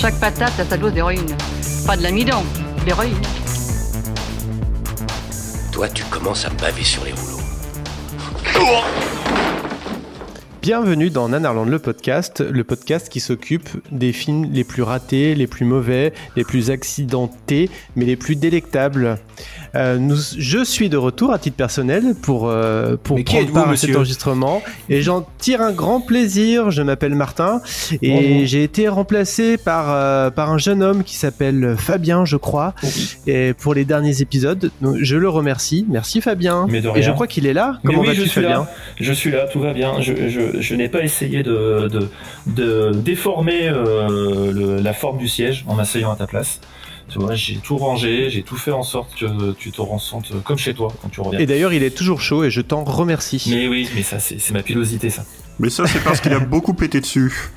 Chaque patate a sa dose d'héroïne. Pas de l'amidon, l'héroïne. Toi, tu commences à me baver sur les rouleaux. Bienvenue dans Nanarland le podcast, le podcast qui s'occupe des films les plus ratés, les plus mauvais, les plus accidentés, mais les plus délectables. Euh, nous, je suis de retour à titre personnel pour, euh, pour prendre part à cet enregistrement et j'en tire un grand plaisir. Je m'appelle Martin et j'ai été remplacé par, euh, par un jeune homme qui s'appelle Fabien, je crois, et pour les derniers épisodes. Donc, je le remercie. Merci Fabien. Mais de Et rien. je crois qu'il est là. Comment oui, vas-tu Fabien là. Je suis là, tout va bien. Je, je, je n'ai pas essayé de, de, de déformer euh, le- la forme du siège en m'asseyant à ta place. Tu vois, j'ai tout rangé, j'ai tout fait en sorte que tu te ressentes comme chez toi quand tu reviens. Et d'ailleurs, il est toujours chaud et je t'en remercie. Mais oui, mais ça, c'est ma pilosité, ça. Mais ça, c'est parce qu'il a beaucoup pété dessus.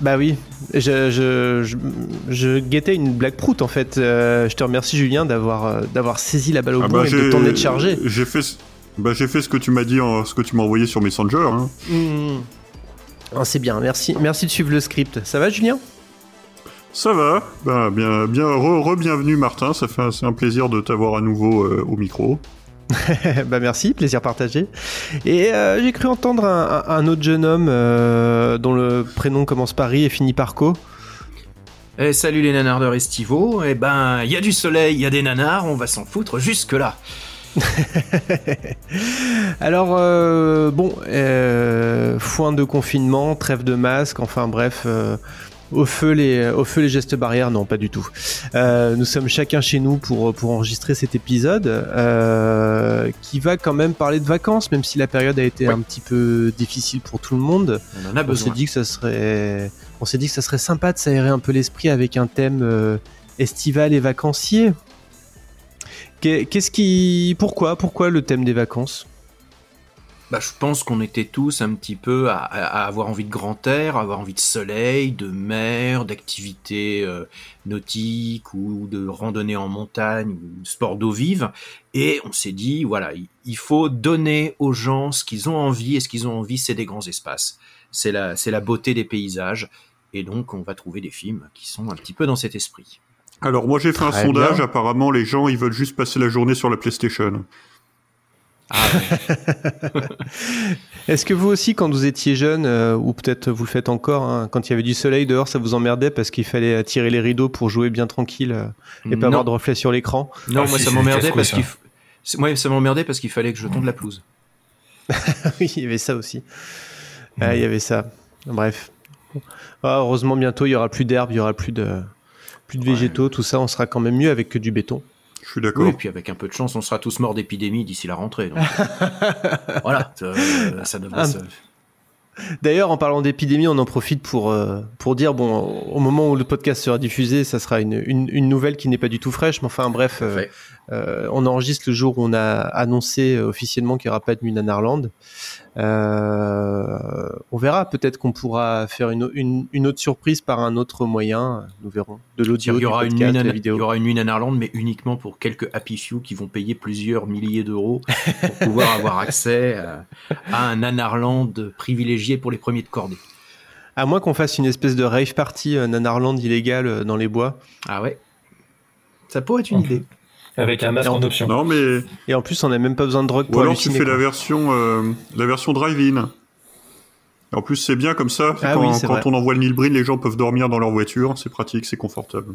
Bah oui, je, je, je, je guettais une blague prout en fait. Euh, je te remercie Julien d'avoir euh, d'avoir saisi la balle au Ah bon bah, et de t'en être chargé. J'ai fait, ce- bah, j'ai fait ce que tu m'as dit, en- ce que tu m'as envoyé sur Messenger. hein. Mmh. Ah, c'est bien, merci, merci de suivre le script. Ça va Julien? Ça va, bah, bien, bien, re, re- bienvenue Martin. Ça fait, un- plaisir de t'avoir à nouveau euh, au micro. Bah merci, plaisir partagé. Et euh, j'ai cru entendre un, autre jeune homme euh, dont le prénom commence par I et finit par Co. Eh salut les nanardeurs estivaux, eh ben il y a du soleil, il y a des nanars, on va s'en foutre jusque là. Alors, euh, bon, euh, foin de confinement, trêve de masque, enfin bref, euh, au, feu les, au feu les gestes barrières, non, pas du tout. Euh, nous sommes chacun chez nous pour, pour enregistrer cet épisode euh, qui va quand même parler de vacances, même si la période a été un petit peu difficile pour tout le monde. On en a On s'est dit que ça serait, on s'est dit que ça serait sympa de s'aérer un peu l'esprit avec un thème euh, estival et vacancier. Qu'est- Qu'est-ce qui, pourquoi, pourquoi le thème des vacances? Bah, je pense qu'on était tous un petit peu à, avoir envie de grand air, à avoir envie de soleil, de mer, d'activités euh, nautiques ou de randonnée en montagne ou de sport d'eau vive. Et on s'est dit, voilà, il- faut donner aux gens ce qu'ils ont envie et ce qu'ils ont envie, c'est des grands espaces. C'est la, c'est la beauté des paysages. Et donc, on va trouver des films qui sont un petit peu dans cet esprit. Alors moi j'ai fait un sondage. bien. Apparemment les gens ils veulent juste passer la journée sur la PlayStation. Ah, ouais. Est-ce que vous aussi, quand vous étiez jeune, euh, ou peut-être vous le faites encore, hein, quand il y avait du soleil dehors, ça vous emmerdait parce qu'il fallait tirer les rideaux pour jouer bien tranquille euh, et pas Non. avoir de reflet sur l'écran Non, Ah, moi si, ça m'emmerdait parce ça. qu'il f- moi, ça m'emmerdait parce qu'il fallait que je tonde la pelouse. Oui, il y avait ça aussi. Ah, il y avait ça. Bref. Ah, heureusement, bientôt, il y aura plus d'herbe, il y aura plus de, plus de végétaux, tout ça, on sera quand même mieux avec que du béton. Je suis d'accord. Oui, et puis avec un peu de chance, on sera tous morts d'épidémie d'ici la rentrée. donc. voilà, euh, ça devrait se... D'ailleurs, en parlant d'épidémie, on en profite pour, euh, pour dire, bon, au moment où le podcast sera diffusé, ça sera une, une, une nouvelle qui n'est pas du tout fraîche, mais enfin, bref, euh, euh, on enregistre le jour où on a annoncé officiellement qu'il n'y aura pas de nuit Nanarland. Euh, on verra, peut-être qu'on pourra faire une, une, une autre surprise par un autre moyen, nous verrons, de l'audio, Il y, du aura une podcast, nuit de la Nana- il vidéo. y aura une nuit Nanarland, mais uniquement pour quelques happy few qui vont payer plusieurs milliers d'euros pour pouvoir avoir accès à, à un Nanarland privilégié pour les premiers de cordée. À moins qu'on fasse une espèce de rave party euh, Nanarland illégal euh, dans les bois. Ah ouais Ça pourrait être une idée. Avec un masque en- en option. Non mais Et en plus, on n'a même pas besoin de drogue ou pour alors tu fais quoi. la version euh, la version drive-in. En plus c'est bien comme ça. Ah quand oui, on envoie le Nilbrin, les gens peuvent dormir dans leur voiture. C'est pratique, c'est confortable.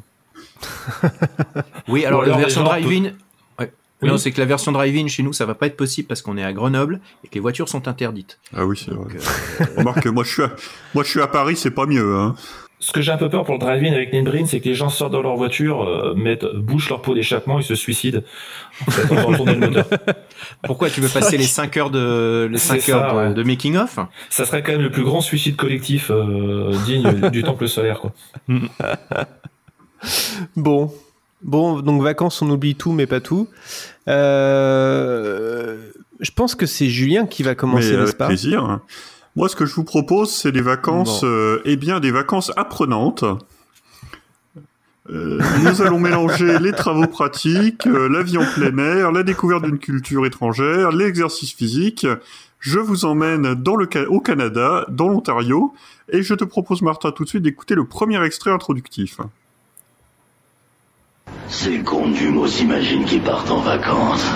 Oui, alors, la version drive-in... Ouais. Oui. Non, c'est que la version drive-in chez nous, ça va pas être possible parce qu'on est à Grenoble et que les voitures sont interdites. Ah oui c'est vrai. Euh, Remarque, moi je suis à, moi je suis à Paris, c'est pas mieux. Hein. Ce que j'ai un peu peur pour le drive-in avec Ninbrin, c'est que les gens sortent dans leur voiture, euh, mettent, bouchent leur pot d'échappement et se suicident. En fait, en retournant le moteur. Pourquoi tu veux passer les 5 heures de les 5 C'est heures ça, de, ouais. de making of Ça serait quand même le plus grand suicide collectif euh, digne du temple solaire, quoi. Bon. Bon, donc vacances, on oublie tout, mais pas tout. Euh, Je pense que c'est Julien qui va commencer, n'est-ce avec pas? plaisir. Moi, ce que je vous propose, c'est des vacances, euh, eh bien, des vacances apprenantes. Euh, nous allons mélanger les travaux pratiques, euh, la vie en plein air, la découverte d'une culture étrangère, l'exercice physique. Je vous emmène dans le Ca- au Canada, dans l'Ontario, et je te propose, Martin, tout de suite d'écouter le premier extrait introductif. Ces cons d'humour s'imaginent qu'ils partent en vacances.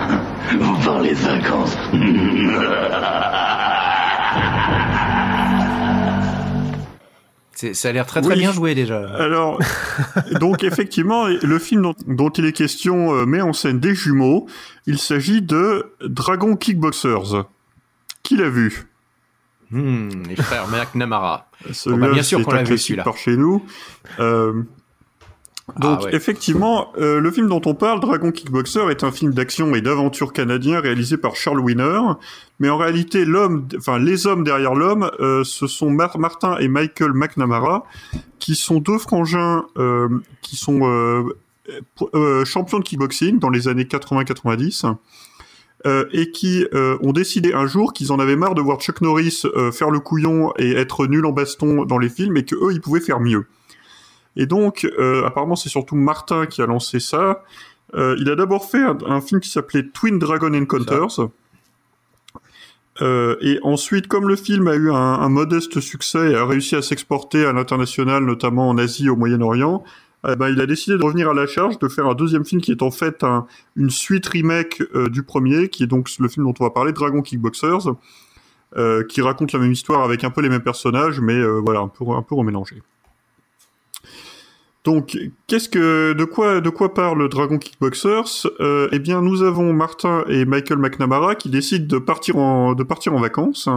Vous parlez de vacances. Ça a l'air très très Oui. bien joué déjà. Alors, donc effectivement, le film dont, dont il est question euh, met en scène des jumeaux. Il s'agit de Dragon Kickboxers. Qui l'a vu? Hmm, les frères McNamara. Celui-là, bah, bien sûr qu'on l'a vu, celui-là. par chez nous. Euh, donc Ah ouais. effectivement, euh, le film dont on parle, Dragon Kickboxer, est un film d'action et d'aventure canadien réalisé par Charles Wiener. Mais en réalité, l'homme, enfin les hommes derrière l'homme, euh, ce sont Mar- Martin et Michael McNamara, qui sont deux frangins euh, qui sont champions de kickboxing dans les années 80-90. euh, et qui ont décidé un jour qu'ils en avaient marre de voir Chuck Norris faire le couillon et être nul en baston dans les films et que eux ils pouvaient faire mieux. Et donc euh, apparemment c'est surtout Martin qui a lancé ça. Euh, il a d'abord fait un, un film qui s'appelait Twin Dragon Encounters. Euh, et ensuite, comme le film a eu un, un modeste succès et a réussi à s'exporter à l'international, notamment en Asie et au Moyen-Orient, eh ben, il a décidé de revenir à la charge, de faire un deuxième film qui est en fait un, une suite remake du premier, qui est donc le film dont on va parler, Dragon Kickboxers, qui raconte la même histoire avec un peu les mêmes personnages, mais voilà, un peu, un peu remélangé. Donc, qu'est-ce que, de quoi, de quoi parle Dragon Kickboxers? Euh, Eh bien, nous avons Martin et Michael McNamara qui décident de partir en, de partir en vacances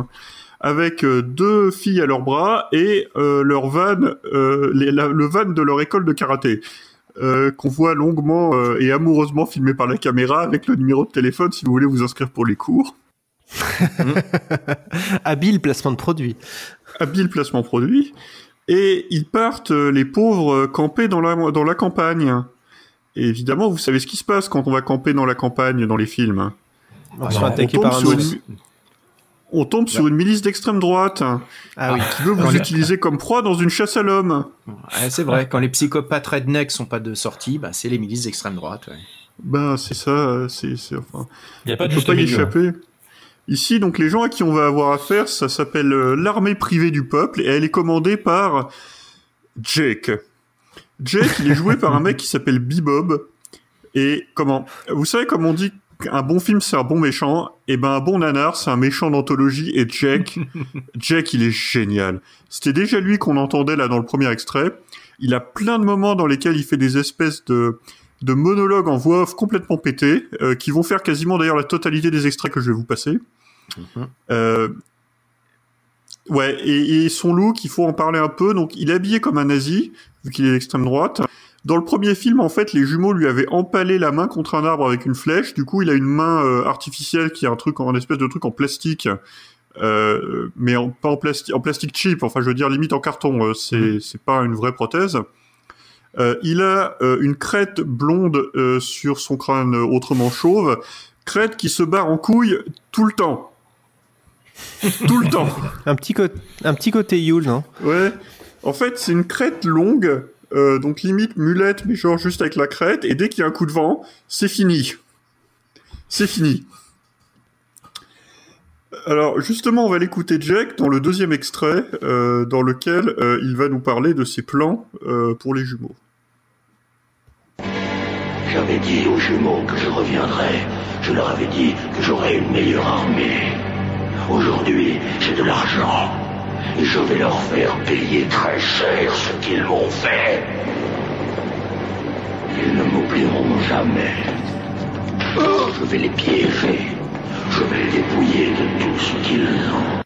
avec euh, deux filles à leurs bras et euh, leur van, euh, les- la- le van de leur école de karaté. Euh, qu'on voit longuement et amoureusement filmé par la caméra avec le numéro de téléphone si vous voulez vous inscrire pour les cours. Habile placement de produit. Habile placement produit. Et ils partent, euh, les pauvres, euh, camper dans la, dans la campagne. Et évidemment, vous savez ce qui se passe quand on va camper dans la campagne dans les films. On se tombe par un sur une- on tombe sur une milice d'extrême droite Ah oui. qui veut vous utiliser comme proie dans une chasse à l'homme. C'est vrai, quand les psychopathes rednecks sont pas de sortie, bah, c'est les milices d'extrême droite. ouais. Ben, c'est ça, euh, c'est, c'est, enfin, Il n'y a pas on de peut juste pas y milieu. échapper. Ici, donc, les gens à qui on va avoir affaire, ça s'appelle euh, l'armée privée du peuple, et elle est commandée par Jake. Jake, il est joué par un mec qui s'appelle Bibob. Et comment Vous savez comme on dit qu'un bon film c'est un bon méchant? Et ben un bon nanar c'est un méchant d'anthologie. Et Jake, Jake, il est génial. C'était déjà lui qu'on entendait là dans le premier extrait. Il a plein de moments dans lesquels il fait des espèces de de monologues en voix off complètement pétés, euh, qui vont faire quasiment d'ailleurs la totalité des extraits que je vais vous passer. Euh, ouais, et, et son look, il faut en parler un peu. Donc, il est habillé comme un nazi, vu qu'il est d'extrême droite. Dans le premier film, en fait, les jumeaux lui avaient empalé la main contre un arbre avec une flèche. Du coup, il a une main euh, artificielle qui est un truc, en- un espèce de truc en plastique, mais en, pas en plastique, en plastique cheap. Enfin, je veux dire limite en carton. c'est c'est pas une vraie prothèse. Euh, il a euh, une crête blonde euh, sur son crâne autrement chauve, crête qui se barre en couille tout le temps. tout le temps. Un petit, co- un petit côté Yule, non? Ouais. En fait, c'est une crête longue, euh, donc limite mulette, mais genre juste avec la crête, et dès qu'il y a un coup de vent, c'est fini. C'est fini. Alors, justement, on va l'écouter Jack dans le deuxième extrait, euh, dans lequel euh, il va nous parler de ses plans euh, pour les jumeaux. J'avais dit aux jumeaux que je reviendrais. Je leur avais dit que j'aurais une meilleure armée. Aujourd'hui, j'ai de l'argent. Et je vais leur faire payer très cher ce qu'ils m'ont fait. Ils ne m'oublieront jamais. Je vais les piéger. Je vais les dépouiller de tout ce qu'ils ont.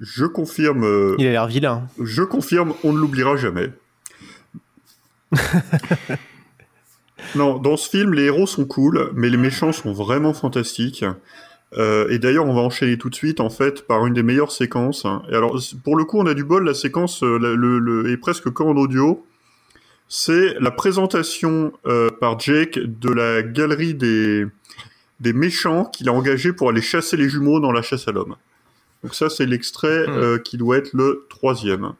Je confirme. euh, Il a l'air vilain. Je confirme, on ne l'oubliera jamais. non, dans ce film, les héros sont cool, mais les méchants sont vraiment fantastiques. Euh, et d'ailleurs, on va enchaîner tout de suite, en fait, par une des meilleures séquences. Et alors, pour le coup, on a du bol, la séquence euh, la- le, le- est presque qu'en audio. C'est la présentation euh, par Jake de la galerie des, des méchants qu'il a engagé pour aller chasser les jumeaux dans la chasse à l'homme. Donc ça, c'est l'extrait euh, qui doit être le troisième.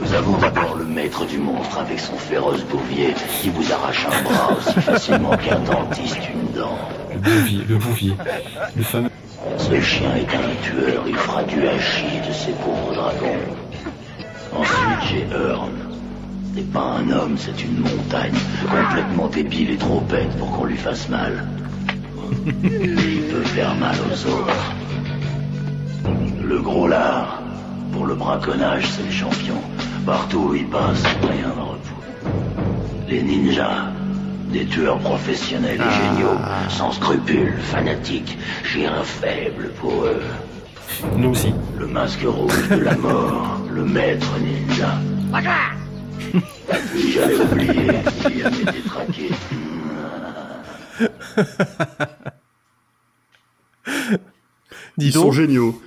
Nous avons d'abord le maître du monstre avec son féroce bouvier qui vous arrache un bras aussi facilement qu'un dentiste une dent. Le bouvier, le bouvier. Le fameux. Ce chien est un tueur, il fera du hachis de ces pauvres dragons. Ensuite, j'ai Earn. C'est pas un homme, c'est une montagne, complètement débile et trop bête pour qu'on lui fasse mal. Il peut faire mal aux autres. Le gros lard, pour le braconnage, c'est le champion. Partout où il passe, rien ne repousse. Les ninjas, des tueurs professionnels et géniaux, sans scrupules, fanatiques. J'ai un faible pour eux. Nous aussi. Le masque rouge de la mort, le maître ninja. J'avais oublié, avait Ils sont géniaux.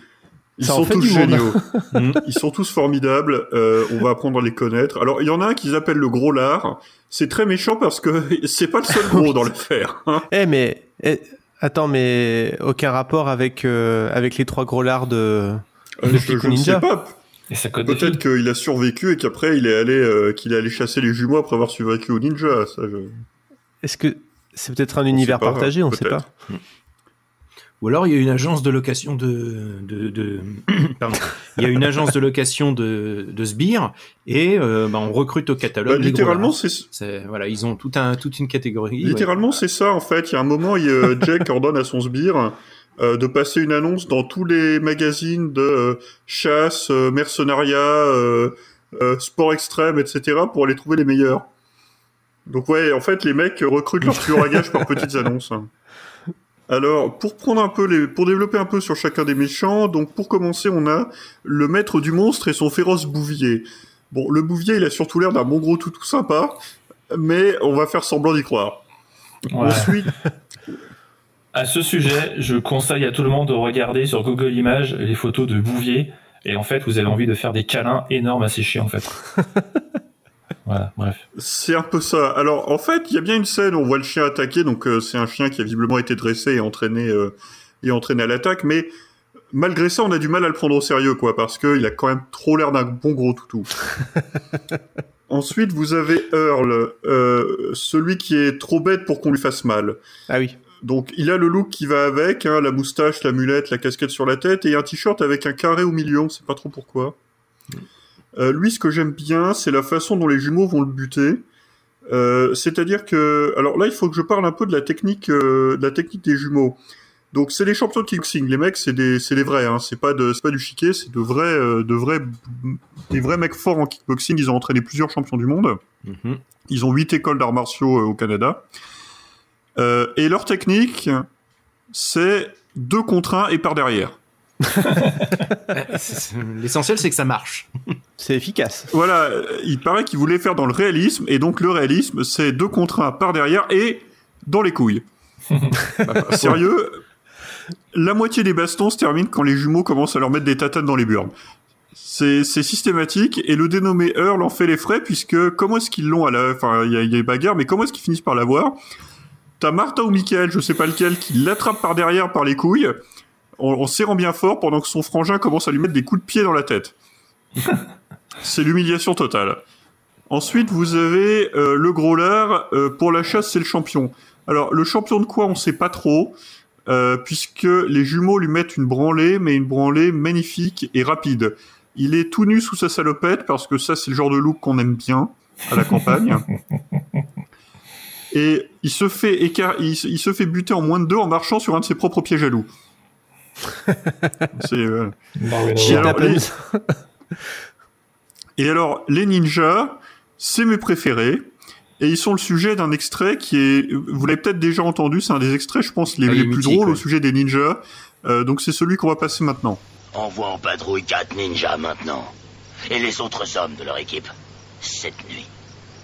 Ils Ça en sont fait tous géniaux. Mm. Ils sont tous formidables. Euh, on va apprendre à les connaître. Alors, il y en a un qu'ils appellent le gros lard. C'est très méchant parce que c'est pas le seul gros dans l'affaire. hein. Eh mais eh, attends mais aucun rapport avec euh, avec les trois gros lards de, Euh, de je, ne sais Ninja. pas. Peut-être qu'il a survécu et qu'après il est allé euh, qu'il est allé chasser les jumeaux après avoir survécu au ninja. Ça, je... Est-ce que c'est peut-être un univers pas, partagé, on sait peut-être. pas. Ou alors il y a une agence de location de, de, de- pardon, il y a une agence de location de, de sbires et euh, bah, on recrute au catalogue. Bah, littéralement, c'est C'est- voilà, ils ont tout un toute une catégorie. ouais. Littéralement, c'est ça en fait. Il y a un moment, il, euh, Jack ordonne à son sbire euh, de passer une annonce dans tous les magazines de euh, chasse, euh, mercenariat, sport extrême, etc. pour aller trouver les meilleurs. Donc ouais, en fait, les mecs recrutent leurs tueurs à gages par petites annonces. Alors, pour prendre un peu les, pour développer un peu sur chacun des méchants, donc pour commencer, on a le maître du monstre et son féroce bouvier. Bon, le bouvier, il a surtout l'air d'un bon gros toutou sympa, mais on va faire semblant d'y croire. Ouais. Ensuite, À ce sujet, je conseille à tout le monde de regarder sur Google Images les photos de Bouvier. Et en fait, vous avez envie de faire des câlins énormes à ces chiens, en fait. voilà, bref. c'est un peu ça. Alors, en fait, il y a bien une scène où on voit le chien attaquer, donc euh, c'est un chien qui a visiblement été dressé et entraîné, euh, et entraîné à l'attaque, mais malgré ça, on a du mal à le prendre au sérieux, quoi, parce qu'il a quand même trop l'air d'un bon gros toutou. Ensuite, vous avez Earl, euh, celui qui est trop bête pour qu'on lui fasse mal. Ah oui. Donc, il a le look qui va avec, hein, la moustache, la mulette, la casquette sur la tête, et un t-shirt avec un carré au milieu, on sait pas trop pourquoi. Euh, lui, ce que j'aime bien, c'est la façon dont les jumeaux vont le buter. Euh, C'est-à-dire que, alors là, il faut que je parle un peu de la technique, euh, de la technique des jumeaux. Donc, c'est les champions de kickboxing. Les mecs, c'est des, c'est des vrais. Hein. C'est pas de, c'est pas du chiquet. C'est de vrais, euh, de vrais, des vrais mecs forts en kickboxing. Ils ont entraîné plusieurs champions du monde. Mhm. Ils ont huit écoles d'arts martiaux euh, au Canada. Euh, et leur technique, c'est deux contre un et par derrière. L'essentiel c'est que ça marche. C'est efficace. Voilà, il paraît qu'ils voulaient faire dans le réalisme, et donc le réalisme, c'est deux contre un par derrière et dans les couilles. Sérieux, la moitié des bastons se terminent quand les jumeaux commencent à leur mettre des tatanes dans les burnes. C'est systématique, et le dénommé Earl en fait les frais, puisque comment est-ce qu'ils l'ont à la... Enfin, il y y a bagarre, mais comment est-ce qu'ils finissent par l'avoir? T'as Martha ou Michael, je sais pas lequel, qui l'attrape par derrière par les couilles, en, en serrant bien fort, pendant que son frangin commence à lui mettre des coups de pied dans la tête. C'est l'humiliation totale. Ensuite, vous avez euh, le gros lard. euh, pour la chasse, c'est le champion. Alors, le champion de quoi, on sait pas trop, euh, puisque les jumeaux lui mettent une branlée, mais une branlée magnifique et rapide. Il est tout nu sous sa salopette, parce que ça, c'est le genre de look qu'on aime bien à la campagne. Et il se fait écar- il, se- il se fait buter en moins de deux en marchant sur un de ses propres pièges à loup. c'est euh, les- Et alors, les ninjas, c'est mes préférés. et ils sont le sujet d'un extrait qui est, vous l'avez peut-être déjà entendu, c'est un des extraits, je pense, les, Ah, les plus drôles ouais. au sujet des ninjas. Euh, donc c'est celui qu'on va passer maintenant. Envoie en patrouille quatre ninjas maintenant. Et les autres hommes de leur équipe. Cette nuit.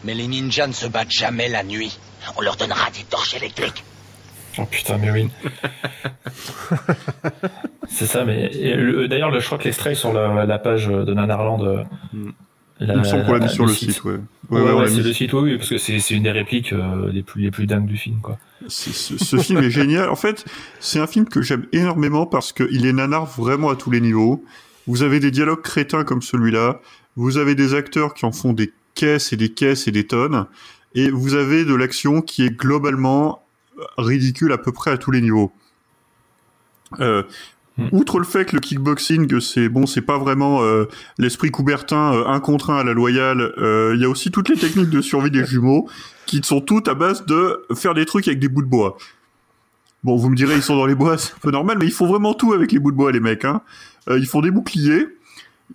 Mais les ninjas ne se battent jamais la nuit. On leur donnera des torches électriques. Oh putain, mais oui. c'est ça, mais d'ailleurs, le- je crois que l'extrait est sur la, la page de Nanarland. euh, Mm. la- Il me semble qu'on l'a mis sur le le site, ouais. Ouais, Ouais, c'est le site, oui, parce que c'est une des répliques euh, les plus les plus dingues du film, quoi. Ce, ce film est génial. En fait, c'est un film que j'aime énormément parce qu'il est nanar vraiment à tous les niveaux. Vous avez des dialogues crétins comme celui-là. Vous avez des acteurs qui en font des caisses et des caisses et des tonnes. Et vous avez de l'action qui est globalement ridicule à peu près à tous les niveaux. Euh, Hmm. Outre le fait que le kickboxing, que c'est bon, c'est pas vraiment euh, l'esprit coubertin euh, un contre un à la loyale. euh, Il y a aussi toutes les techniques de survie des jumeaux qui sont toutes à base de faire des trucs avec des bouts de bois. Bon, vous me direz, ils sont dans les bois, c'est un peu normal, mais ils font vraiment tout avec les bouts de bois, les mecs. Hein. Ils font des boucliers,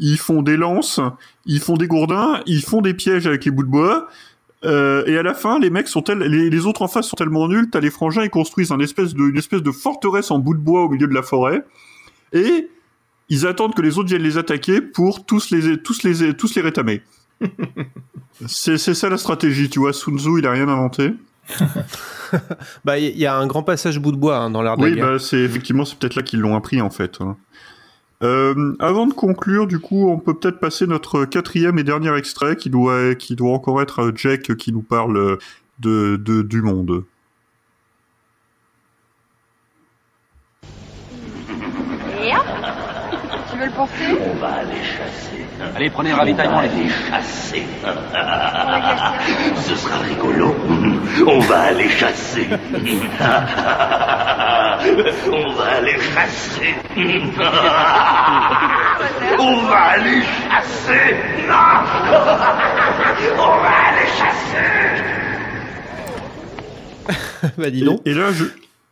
ils font des lances, ils font des gourdins, ils font des pièges avec les bouts de bois. Euh, et à la fin, les mecs sont tels, les, les autres en face sont tellement nuls, t'as les frangins, ils construisent un espèce de, une espèce de forteresse en bout de bois au milieu de la forêt, et ils attendent que les autres viennent les attaquer pour tous les, tous les, tous les rétamer. c'est, c'est ça la stratégie, tu vois. Sun Tzu, il a rien inventé. Bah, il y a un grand passage bout de bois hein, dans l'art de la Oui, guerre. bah, c'est effectivement, c'est peut-être là qu'ils l'ont appris en fait. hein. Euh, avant de conclure, du coup, on peut peut-être passer notre quatrième et dernier extrait qui doit, qui doit encore être Jack qui nous parle de, de du monde. Et hop Tu veux le porter? On va aller. Allez, prenez ravitaillement, va les filles. aller chasser. Ce sera rigolo. On va aller chasser. On va aller chasser. On va aller chasser. On va aller chasser. bah, dis donc. Et, et là, je,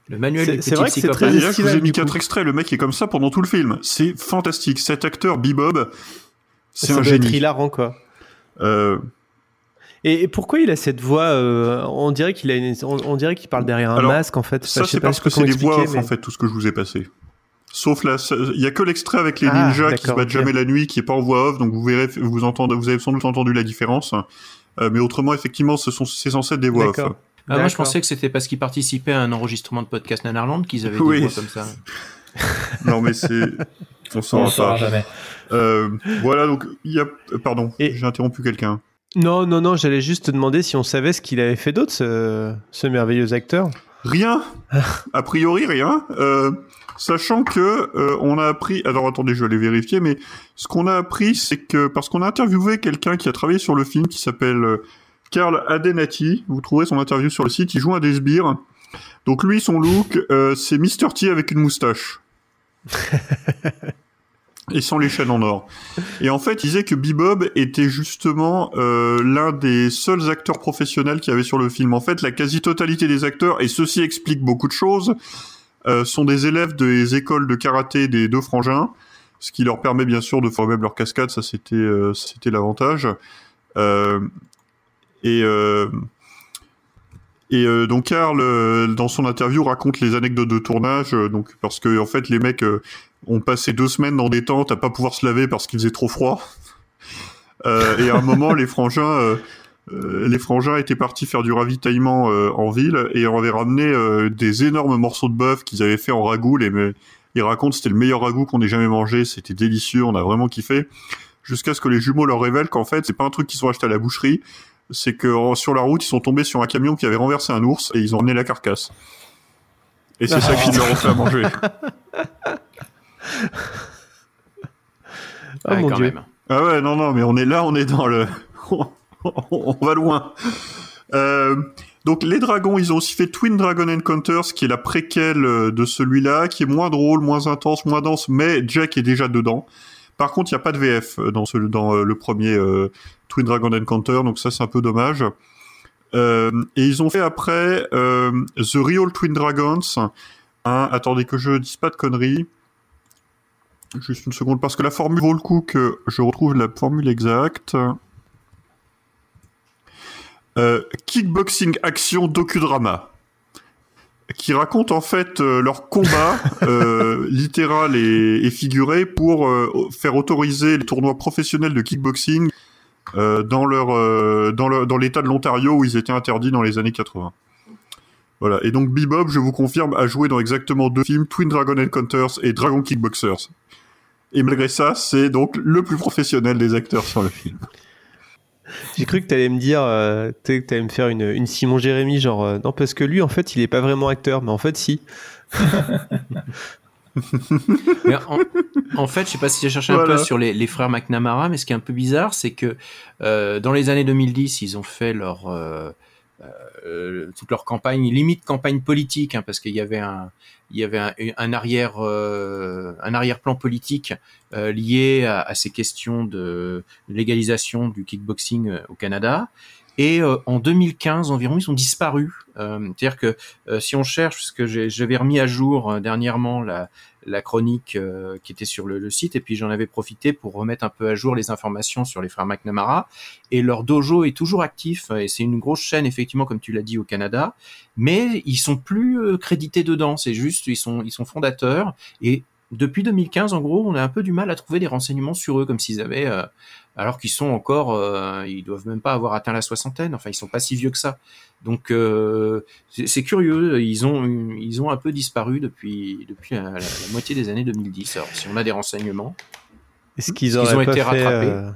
Le manuel C'est- vrai que c'est très et là, je vous estival, ai mis quatre extraits. Le mec est comme ça pendant tout le film. C'est fantastique. Cet acteur, Bebob, c'est un génie. hilarant, quoi. Euh, Et, et pourquoi il a cette voix euh, On dirait qu'il a une- on, on dirait qu'il parle derrière un Alors, masque en fait. Ça, c'est pas, parce que c'est des voix mais- en fait, tout ce que je vous ai passé. Sauf là, il y a que l'extrait avec les Ah, ninjas qui se battent jamais la nuit, qui est pas en voix off, donc vous verrez, vous entendez, vous avez sans doute entendu la différence. Euh, mais autrement, effectivement, ce sont, c'est censé être des voix off. D'accord. Ah, moi, je pensais que c'était parce qu'ils participaient à un enregistrement de podcast Nanarland qu'ils avaient Oui. des voix comme ça. Non, mais c'est, on s'en saura jamais. Euh, voilà, donc, il y a, euh, pardon, Et- j'ai interrompu quelqu'un. Non, non, non, j'allais juste te demander si on savait ce qu'il avait fait d'autre, ce, ce merveilleux acteur. Rien. A priori, rien. Euh, sachant que euh, on a appris. Alors attendez, je vais aller vérifier. Mais ce qu'on a appris, c'est que parce qu'on a interviewé quelqu'un qui a travaillé sur le film, qui s'appelle Karl Adenati. Vous trouverez son interview sur le site. Il joue un des sbires. Donc lui, son look, euh, c'est Mr T avec une moustache. Et sans les chaînes en or. Et en fait, il disait que Bebob était justement euh, l'un des seuls acteurs professionnels qu'il y avait sur le film. En fait, la quasi-totalité des acteurs, et ceci explique beaucoup de choses, euh, sont des élèves des écoles de karaté des deux frangins, ce qui leur permet bien sûr de même leur cascade, ça c'était euh, c'était l'avantage. Et et euh, donc Karl, euh, dans son interview, raconte les anecdotes de tournage, euh, parce que en fait les mecs ont passé deux semaines dans des tentes à pas pouvoir se laver parce qu'il faisait trop froid. Et à un moment, les frangins, les frangins étaient partis faire du ravitaillement en ville et avaient ramené euh, des énormes morceaux de bœuf qu'ils avaient fait en ragoût. Les, ils racontent c'était le meilleur ragoût qu'on ait jamais mangé, c'était délicieux, on a vraiment kiffé. Jusqu'à ce que les jumeaux leur révèlent qu'en fait, c'est pas un truc qu'ils sont achetés à la boucherie, c'est que en- sur la route, ils sont tombés sur un camion qui avait renversé un ours et ils ont emmené la carcasse. Et c'est ça qu'ils leur ont fait à manger. Oh Ouais, mon quand dieu. même. Ah ouais, non, non, mais on est là, on est dans le... on va loin. Euh, donc les dragons, ils ont aussi fait Twin Dragon Encounters, qui est la préquelle euh, de celui-là, qui est moins drôle, moins intense, moins dense, mais Jack est déjà dedans. Par contre, il n'y a pas de VF dans, ce, dans euh, le premier euh, Twin Dragon Encounter, donc ça c'est un peu dommage. Euh, et ils ont fait après euh, The Real Twin Dragons. Hein, attendez que je dise pas de conneries. Juste une seconde, parce que la formule vaut le coup que je retrouve la formule exacte. euh, Kickboxing Action Docudrama, qui raconte en fait euh, leur combat euh, littéral et, et figuré pour euh, faire autoriser les tournois professionnels de kickboxing euh, dans leur euh, dans le dans l'État de l'Ontario où ils étaient interdits dans les années 80. Voilà. Et donc Bebop, je vous confirme, a joué dans exactement deux films, Twin Dragon Encounters et Dragon Kickboxers. Et malgré ça, c'est donc le plus professionnel des acteurs sur le film. J'ai cru que t'allais me dire, euh, que t'allais me faire une, une Simon Jérémy, genre euh, non parce que lui en fait il est pas vraiment acteur, mais en fait si. Mais en, en fait, je sais pas si j'ai cherché un peu sur les, les frères McNamara, mais ce qui est un peu bizarre, c'est que euh, dans les années 2010, ils ont fait leur euh, euh, toute leur campagne, limite campagne politique, hein, parce qu'il y avait un il y avait un, un arrière un arrière-plan politique lié à, à ces questions de légalisation du kickboxing au Canada. Et euh, en 2015 environ, ils ont disparu. Euh, C'est-à-dire que euh, si on cherche, parce que j'avais remis à jour dernièrement la, chronique qui était sur le, site, et puis j'en avais profité pour remettre un peu à jour les informations sur les frères McNamara. Et leur dojo est toujours actif, et c'est une grosse chaîne, effectivement, comme tu l'as dit, au Canada, mais ils sont plus crédités dedans, c'est juste, ils sont, fondateurs, et depuis 2015, en gros, on a un peu du mal à trouver des renseignements sur eux, comme s'ils avaient, alors qu'ils sont encore, euh, ils doivent même pas avoir atteint la soixantaine. Enfin, ils sont pas si vieux que ça. Donc, euh, c'est curieux. Ils ont, ils ont un peu disparu depuis, depuis la, la- la moitié des années 2010. Alors, si on a des renseignements, Est-ce qu'ils Est-ce qu'ils ont pas été fait rattrapés euh,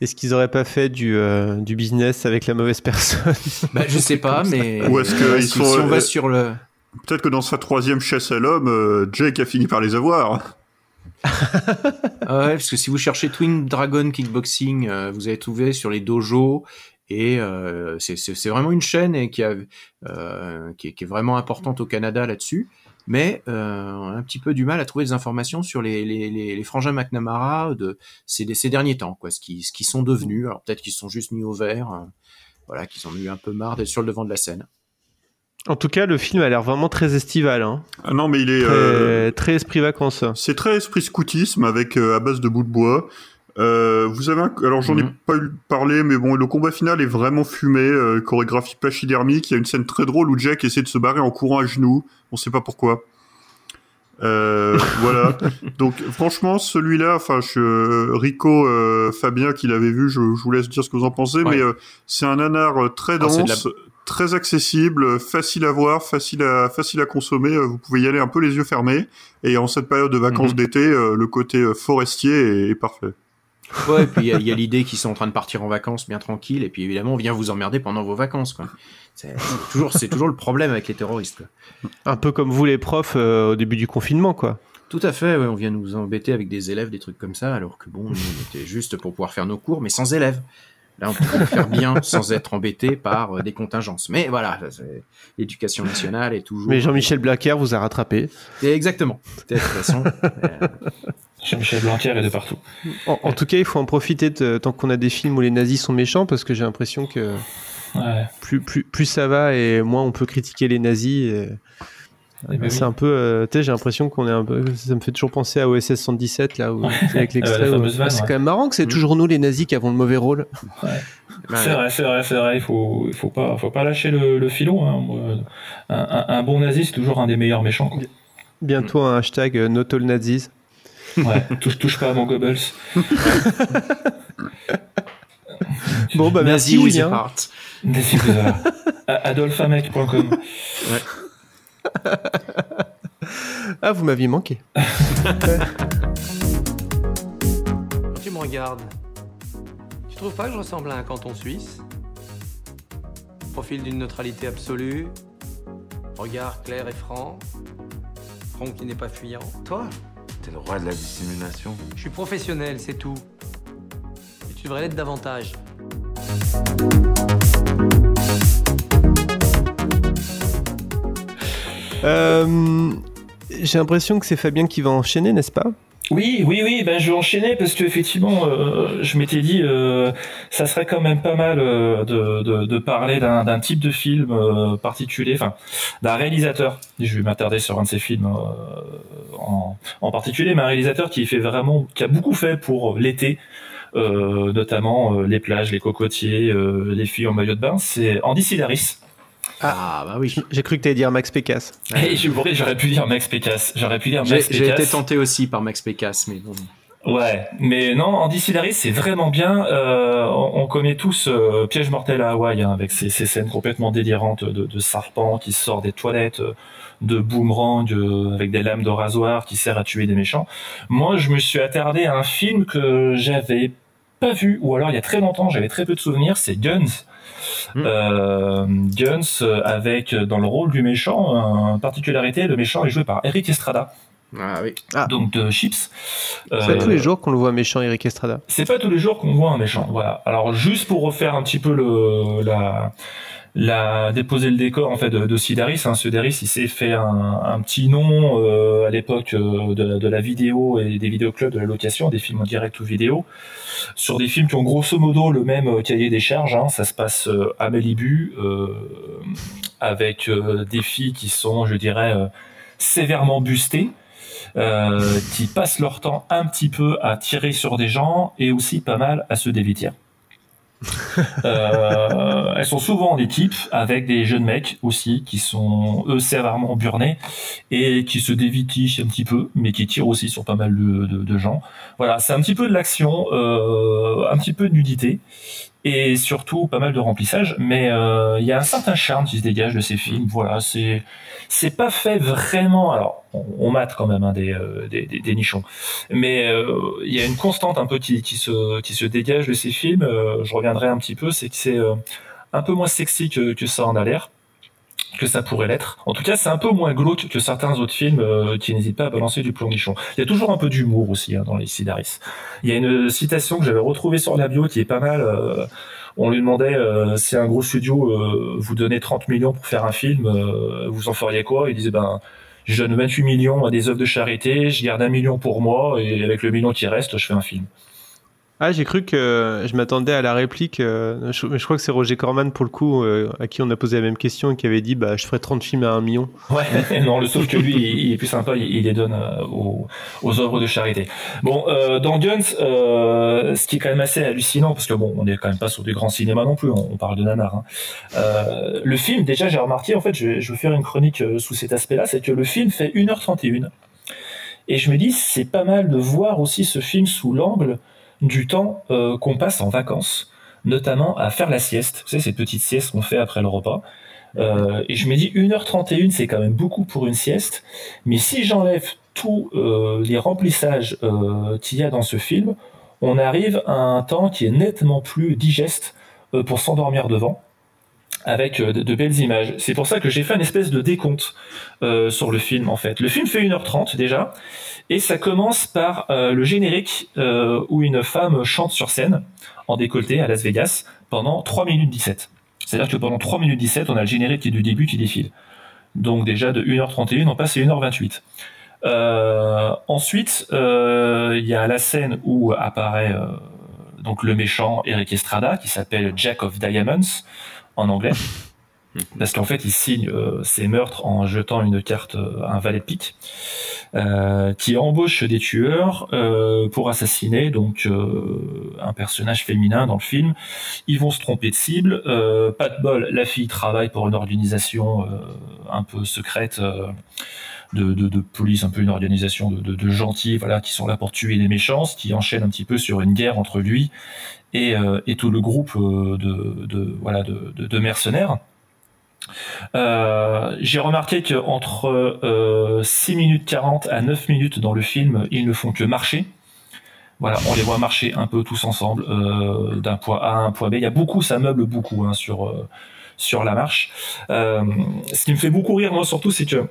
Est-ce qu'ils auraient pas fait du, euh, du business avec la mauvaise personne? Bah, je sais pas, mais Ou est-ce que ils si, sont, si on va sur le, Peut-être que dans sa troisième chasse à l'homme, Jake a fini par les avoir. Ah ouais, parce que si vous cherchez Twin Dragon Kickboxing, euh, vous allez trouver sur les dojos et euh, c'est- vraiment une chaîne euh, qui, est, vraiment importante au Canada là-dessus. Mais on a un petit peu du mal à trouver des informations sur les, frangins McNamara de ces, derniers temps, quoi, ce qui ce qu'ils sont devenus. Alors peut-être qu'ils se sont juste mis au vert, euh, voilà, qu'ils ont eu un peu marre d'être sur le devant de la scène. En tout cas, le film a l'air vraiment très estival. Hein. Ah non, mais il est. Très, euh, très esprit vacances. C'est très esprit scoutisme avec euh, à base de bouts de bois. Euh, vous avez un... alors j'en ai Mhm. pas eu parlé mais bon le combat final est vraiment fumé euh, chorégraphie pachydermique il y a une scène très drôle où Jack essaie de se barrer en courant à genoux on sait pas pourquoi euh, voilà donc franchement celui-là enfin je, Rico euh, Fabien qui l'avait vu je, je vous laisse dire ce que vous en pensez Ouais. mais euh, c'est un nanar très Ah, dense très accessible facile à voir facile à facile à consommer euh, vous pouvez y aller un peu les yeux fermés et en cette période de vacances Mhm. d'été euh, le côté euh, forestier est, est parfait Ouais, et puis il y a- l'idée qu'ils sont en train de partir en vacances bien tranquille, et puis évidemment on vient vous emmerder pendant vos vacances, quoi. C'est toujours, c'est toujours le problème avec les terroristes. Quoi. Un peu comme vous les profs euh, au début du confinement, quoi. Tout à fait, ouais, on vient nous embêter avec des élèves, des trucs comme ça, alors que bon, on était juste pour pouvoir faire nos cours, mais sans élèves. Là, on peut le faire bien sans être embêté par euh, des contingences. Mais voilà, l'éducation nationale est toujours. Mais Jean-Michel Blaquer vous a rattrapé. Et Exactement. De toute façon. euh, Jean-Michel Blanquer est de partout. En, en tout cas, il faut en profiter de- tant qu'on a des films où les nazis sont méchants, parce que j'ai l'impression que Ouais. plus, plus, plus ça va et moins on peut critiquer les nazis. et- Eh ben c'est oui. un peu, euh, tu sais, j'ai l'impression qu'on est un peu, ça me fait toujours penser à OSS 117 là, où, Ouais. avec l'extrait. Euh, où- fameuse vanne, c'est ouais. quand même marrant que c'est Mm. toujours nous les nazis qui avons le mauvais rôle. ben, C'est vrai, c'est vrai, c'est vrai. Il faut, il faut pas, faut pas lâcher le, le filon. Hein. Un, un- un bon nazi, c'est toujours un des meilleurs méchants. quoi. Bientôt un hashtag euh, not all nazis. Ouais. touche, touche pas à mon Goebbels. Bon bah merci. Nazi with a heart. Ah vous m'aviez manqué. Quand tu me regardes, tu trouves pas que je ressemble à un canton suisse? Profil d'une neutralité absolue, regard clair et franc, front qui n'est pas fuyant. Toi, T'es le roi de la dissimulation. je suis professionnel, c'est tout. Et tu devrais l'être davantage. Euh, j'ai l'impression que c'est Fabien qui va enchaîner, n'est-ce pas? Oui, oui, oui, ben je vais enchaîner parce que effectivement, euh, je m'étais dit, euh, ça serait quand même pas mal euh, de, parler d'un type de film particulier, enfin d'un réalisateur. Je vais m'attarder sur un de ces films en, particulier, mais un réalisateur qui fait vraiment, qui a beaucoup fait pour l'été. notamment les plages, les cocotiers, les filles en maillot de bain. C'est Andy Sidaris. Ah, bah oui. J'ai cru que t'allais dire Max Pécasse. Et je- j'aurais pu dire Max Pécasse. J'aurais pu dire J'ai Max j'ai été tenté aussi par Max Pécasse, mais bon. Ouais, mais non, Andy Sidaris, c'est vraiment bien. Euh, on, on connaît tous euh, Piège mortel à Hawaï, hein, avec ces, ces scènes complètement délirantes de, de serpents qui sortent des toilettes, euh, de boomerangs euh, avec des lames de rasoir qui servent à tuer des méchants. Moi, je me suis attardé à un film que j'avais pas vu, ou alors il y a très longtemps, j'avais très peu de souvenirs, c'est Guns. Euh, Guns euh, avec euh, dans le rôle du méchant, une particularité, le méchant est joué par Eric Estrada. Ah oui. Donc de Chips. C'est pas Euh, tous les jours qu'on le voit méchant Eric Estrada. c'est pas tous les jours qu'on voit un méchant. Voilà. Alors juste pour refaire un petit peu le la la déposer le décor en fait de, de Sidaris. Hein. Sidaris, il s'est fait un, petit nom euh, à l'époque euh, de, la vidéo et des vidéoclubs de la location, des films en direct ou vidéo, sur des films qui ont grosso modo le même euh, cahier des charges. Hein. Ça se passe euh, à Malibu euh, avec des filles qui sont, je dirais, sévèrement bustées qui passent leur temps un petit peu à tirer sur des gens et aussi pas mal à se dévêtir. Euh, elles sont souvent en équipe avec des jeunes mecs aussi qui sont eux sévèrement burnés et qui se dévitissent un petit peu, mais qui tirent aussi sur pas mal de, de- de gens. Voilà, c'est un petit peu de l'action, euh, un petit peu de nudité et surtout pas mal de remplissage, mais euh, il y a un certain charme qui se dégage de ces films. Voilà, c'est c'est pas fait vraiment. Alors, on, on mate quand même hein, des, euh, des, nichons, mais euh, il y a une constante un peu qui, qui se qui se dégage de ces films. je reviendrai un petit peu, c'est que c'est un peu moins sexy que, que ça en a l'air que ça pourrait l'être. En tout cas, c'est un peu moins glauque que certains autres films euh, qui n'hésitent pas à balancer du plomb nichon. Il y a toujours un peu d'humour aussi hein, dans les Sidaris. Il y a une citation que j'avais retrouvée sur la bio qui est pas mal. euh, on lui demandait euh, si un gros studio euh, vous donnait 30 millions pour faire un film, euh, vous en feriez quoi? Il disait ben je donne 28 millions à des œuvres de charité, je garde un million pour moi et avec le million qui reste, je fais un film. Ah, j'ai cru que je m'attendais à la réplique. euh, je, crois que c'est Roger Corman, pour le coup, euh, à qui on a posé la même question et qui avait dit bah, Je ferai 30 films à un million. Ouais, non, le sauf que lui, il, est plus sympa, il, les donne euh, aux, œuvres de charité. Bon, euh, dans Guns, euh, ce qui est quand même assez hallucinant, parce que bon, on est quand même pas sur du grand cinéma non plus, on, parle de nanar. Hein. Euh, le film, déjà, j'ai remarqué, en fait, je, vais- faire une chronique euh, sous cet aspect-là, c'est que le film fait 1h31. Et je me dis, c'est pas mal de voir aussi ce film sous l'angle du temps euh, qu'on passe en vacances, notamment à faire la sieste. Vous savez, ces petites siestes qu'on fait après le repas. Euh, et je me dis 1h31, c'est quand même beaucoup pour une sieste. Mais si j'enlève tous euh, les remplissages qu'il y a dans ce film, on arrive à un temps qui est nettement plus digeste pour s'endormir devant avec de, belles images. C'est pour ça que j'ai fait une espèce de décompte sur le film en fait. Le film fait 1h30 déjà et ça commence par euh, le générique euh, où une femme chante sur scène en décolleté à Las Vegas pendant 3 minutes 17. C'est-à-dire que pendant 3 minutes 17, on a le générique qui est du début qui défile. Donc déjà de 1h31, on passe à 1h28. Euh, ensuite, euh, il y a la scène où apparaît donc le méchant Eric Estrada qui s'appelle Jack of Diamonds en anglais. Parce qu'en fait, il signe euh, ses meurtres en jetant une carte euh, à un valet de pique, euh, qui embauche des tueurs euh, pour assassiner donc euh, un personnage féminin dans le film. Ils vont se tromper de cible. Euh, pas de bol, la fille travaille pour une organisation euh, un peu secrète. euh, de, de, de police, un peu une organisation de, de, de gentils, voilà, qui sont là pour tuer les méchants, qui enchaîne un petit peu sur une guerre entre lui et, euh, et tout le groupe euh, de, voilà de mercenaires. Euh, J'ai remarqué que entre euh, 6 minutes 40 à 9 minutes dans le film, ils ne font que marcher. Voilà, on les voit marcher un peu tous ensemble euh, d'un point A à un point B. Il y a beaucoup, ça meuble beaucoup hein, sur sur la marche. Ce qui me fait beaucoup rire, moi surtout, c'est que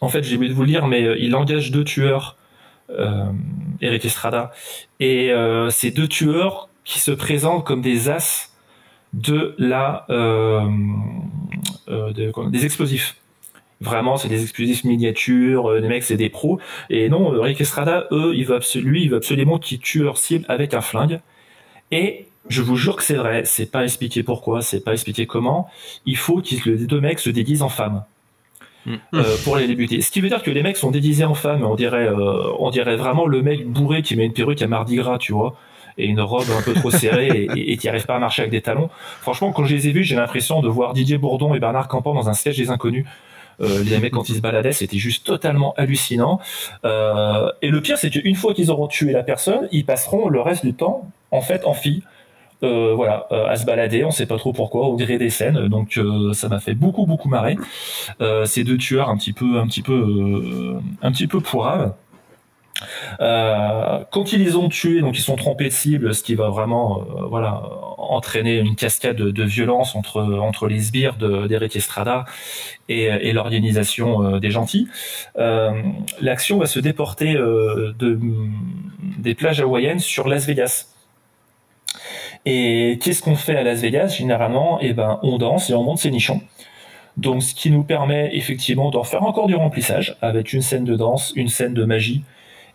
en fait, j'ai oublié de vous le dire, mais il engage deux tueurs, Eric Estrada, et ces deux tueurs qui se présentent comme des as de la euh, euh, de- des explosifs. Vraiment, c'est des explosifs miniatures, euh, les mecs, c'est des pros. Et non, Eric Estrada, eux, il veut absolu- lui, il veut absolument qu'ils tuent leur cible avec un flingue. Et je vous jure que c'est vrai, c'est pas expliqué pourquoi, c'est pas expliqué comment. Il faut que les deux mecs se déguisent en femmes. Euh, pour les débuter. Ce qui veut dire que les mecs sont déguisés en femmes, on dirait, euh, on dirait vraiment le mec bourré qui met une perruque à Mardi Gras, tu vois. Et une robe un peu trop serrée et t'y arrives pas à marcher avec des talons. Franchement, quand je les ai vus, j'ai l'impression de voir Didier Bourdon et Bernard Campan dans un siège des inconnus. Euh, les mecs quand ils se baladaient, c'était juste totalement hallucinant. Euh, et le pire, c'est qu'une fois qu'ils auront tué la personne, ils passeront le reste du temps en fait en fille. Euh, voilà, euh, à se balader, on sait pas trop pourquoi, au gré des scènes. Donc euh, ça m'a fait beaucoup beaucoup marrer. Euh, ces deux tueurs un petit peu un petit peu un petit peu pourraves. Euh, quand ils les ont tués, donc ils sont trompés de cible, ce qui va vraiment, euh, voilà, entraîner une cascade de, violence entre entre les sbires de- d'Eric Estrada et, et l'organisation euh, des gentils. L'action va se déporter de des plages hawaïennes sur Las Vegas. Et qu'est-ce qu'on fait à Las Vegas? Généralement, eh ben, on danse et on monte ses nichons. Donc, ce qui nous permet effectivement d'en faire encore du remplissage avec une scène de danse, une scène de magie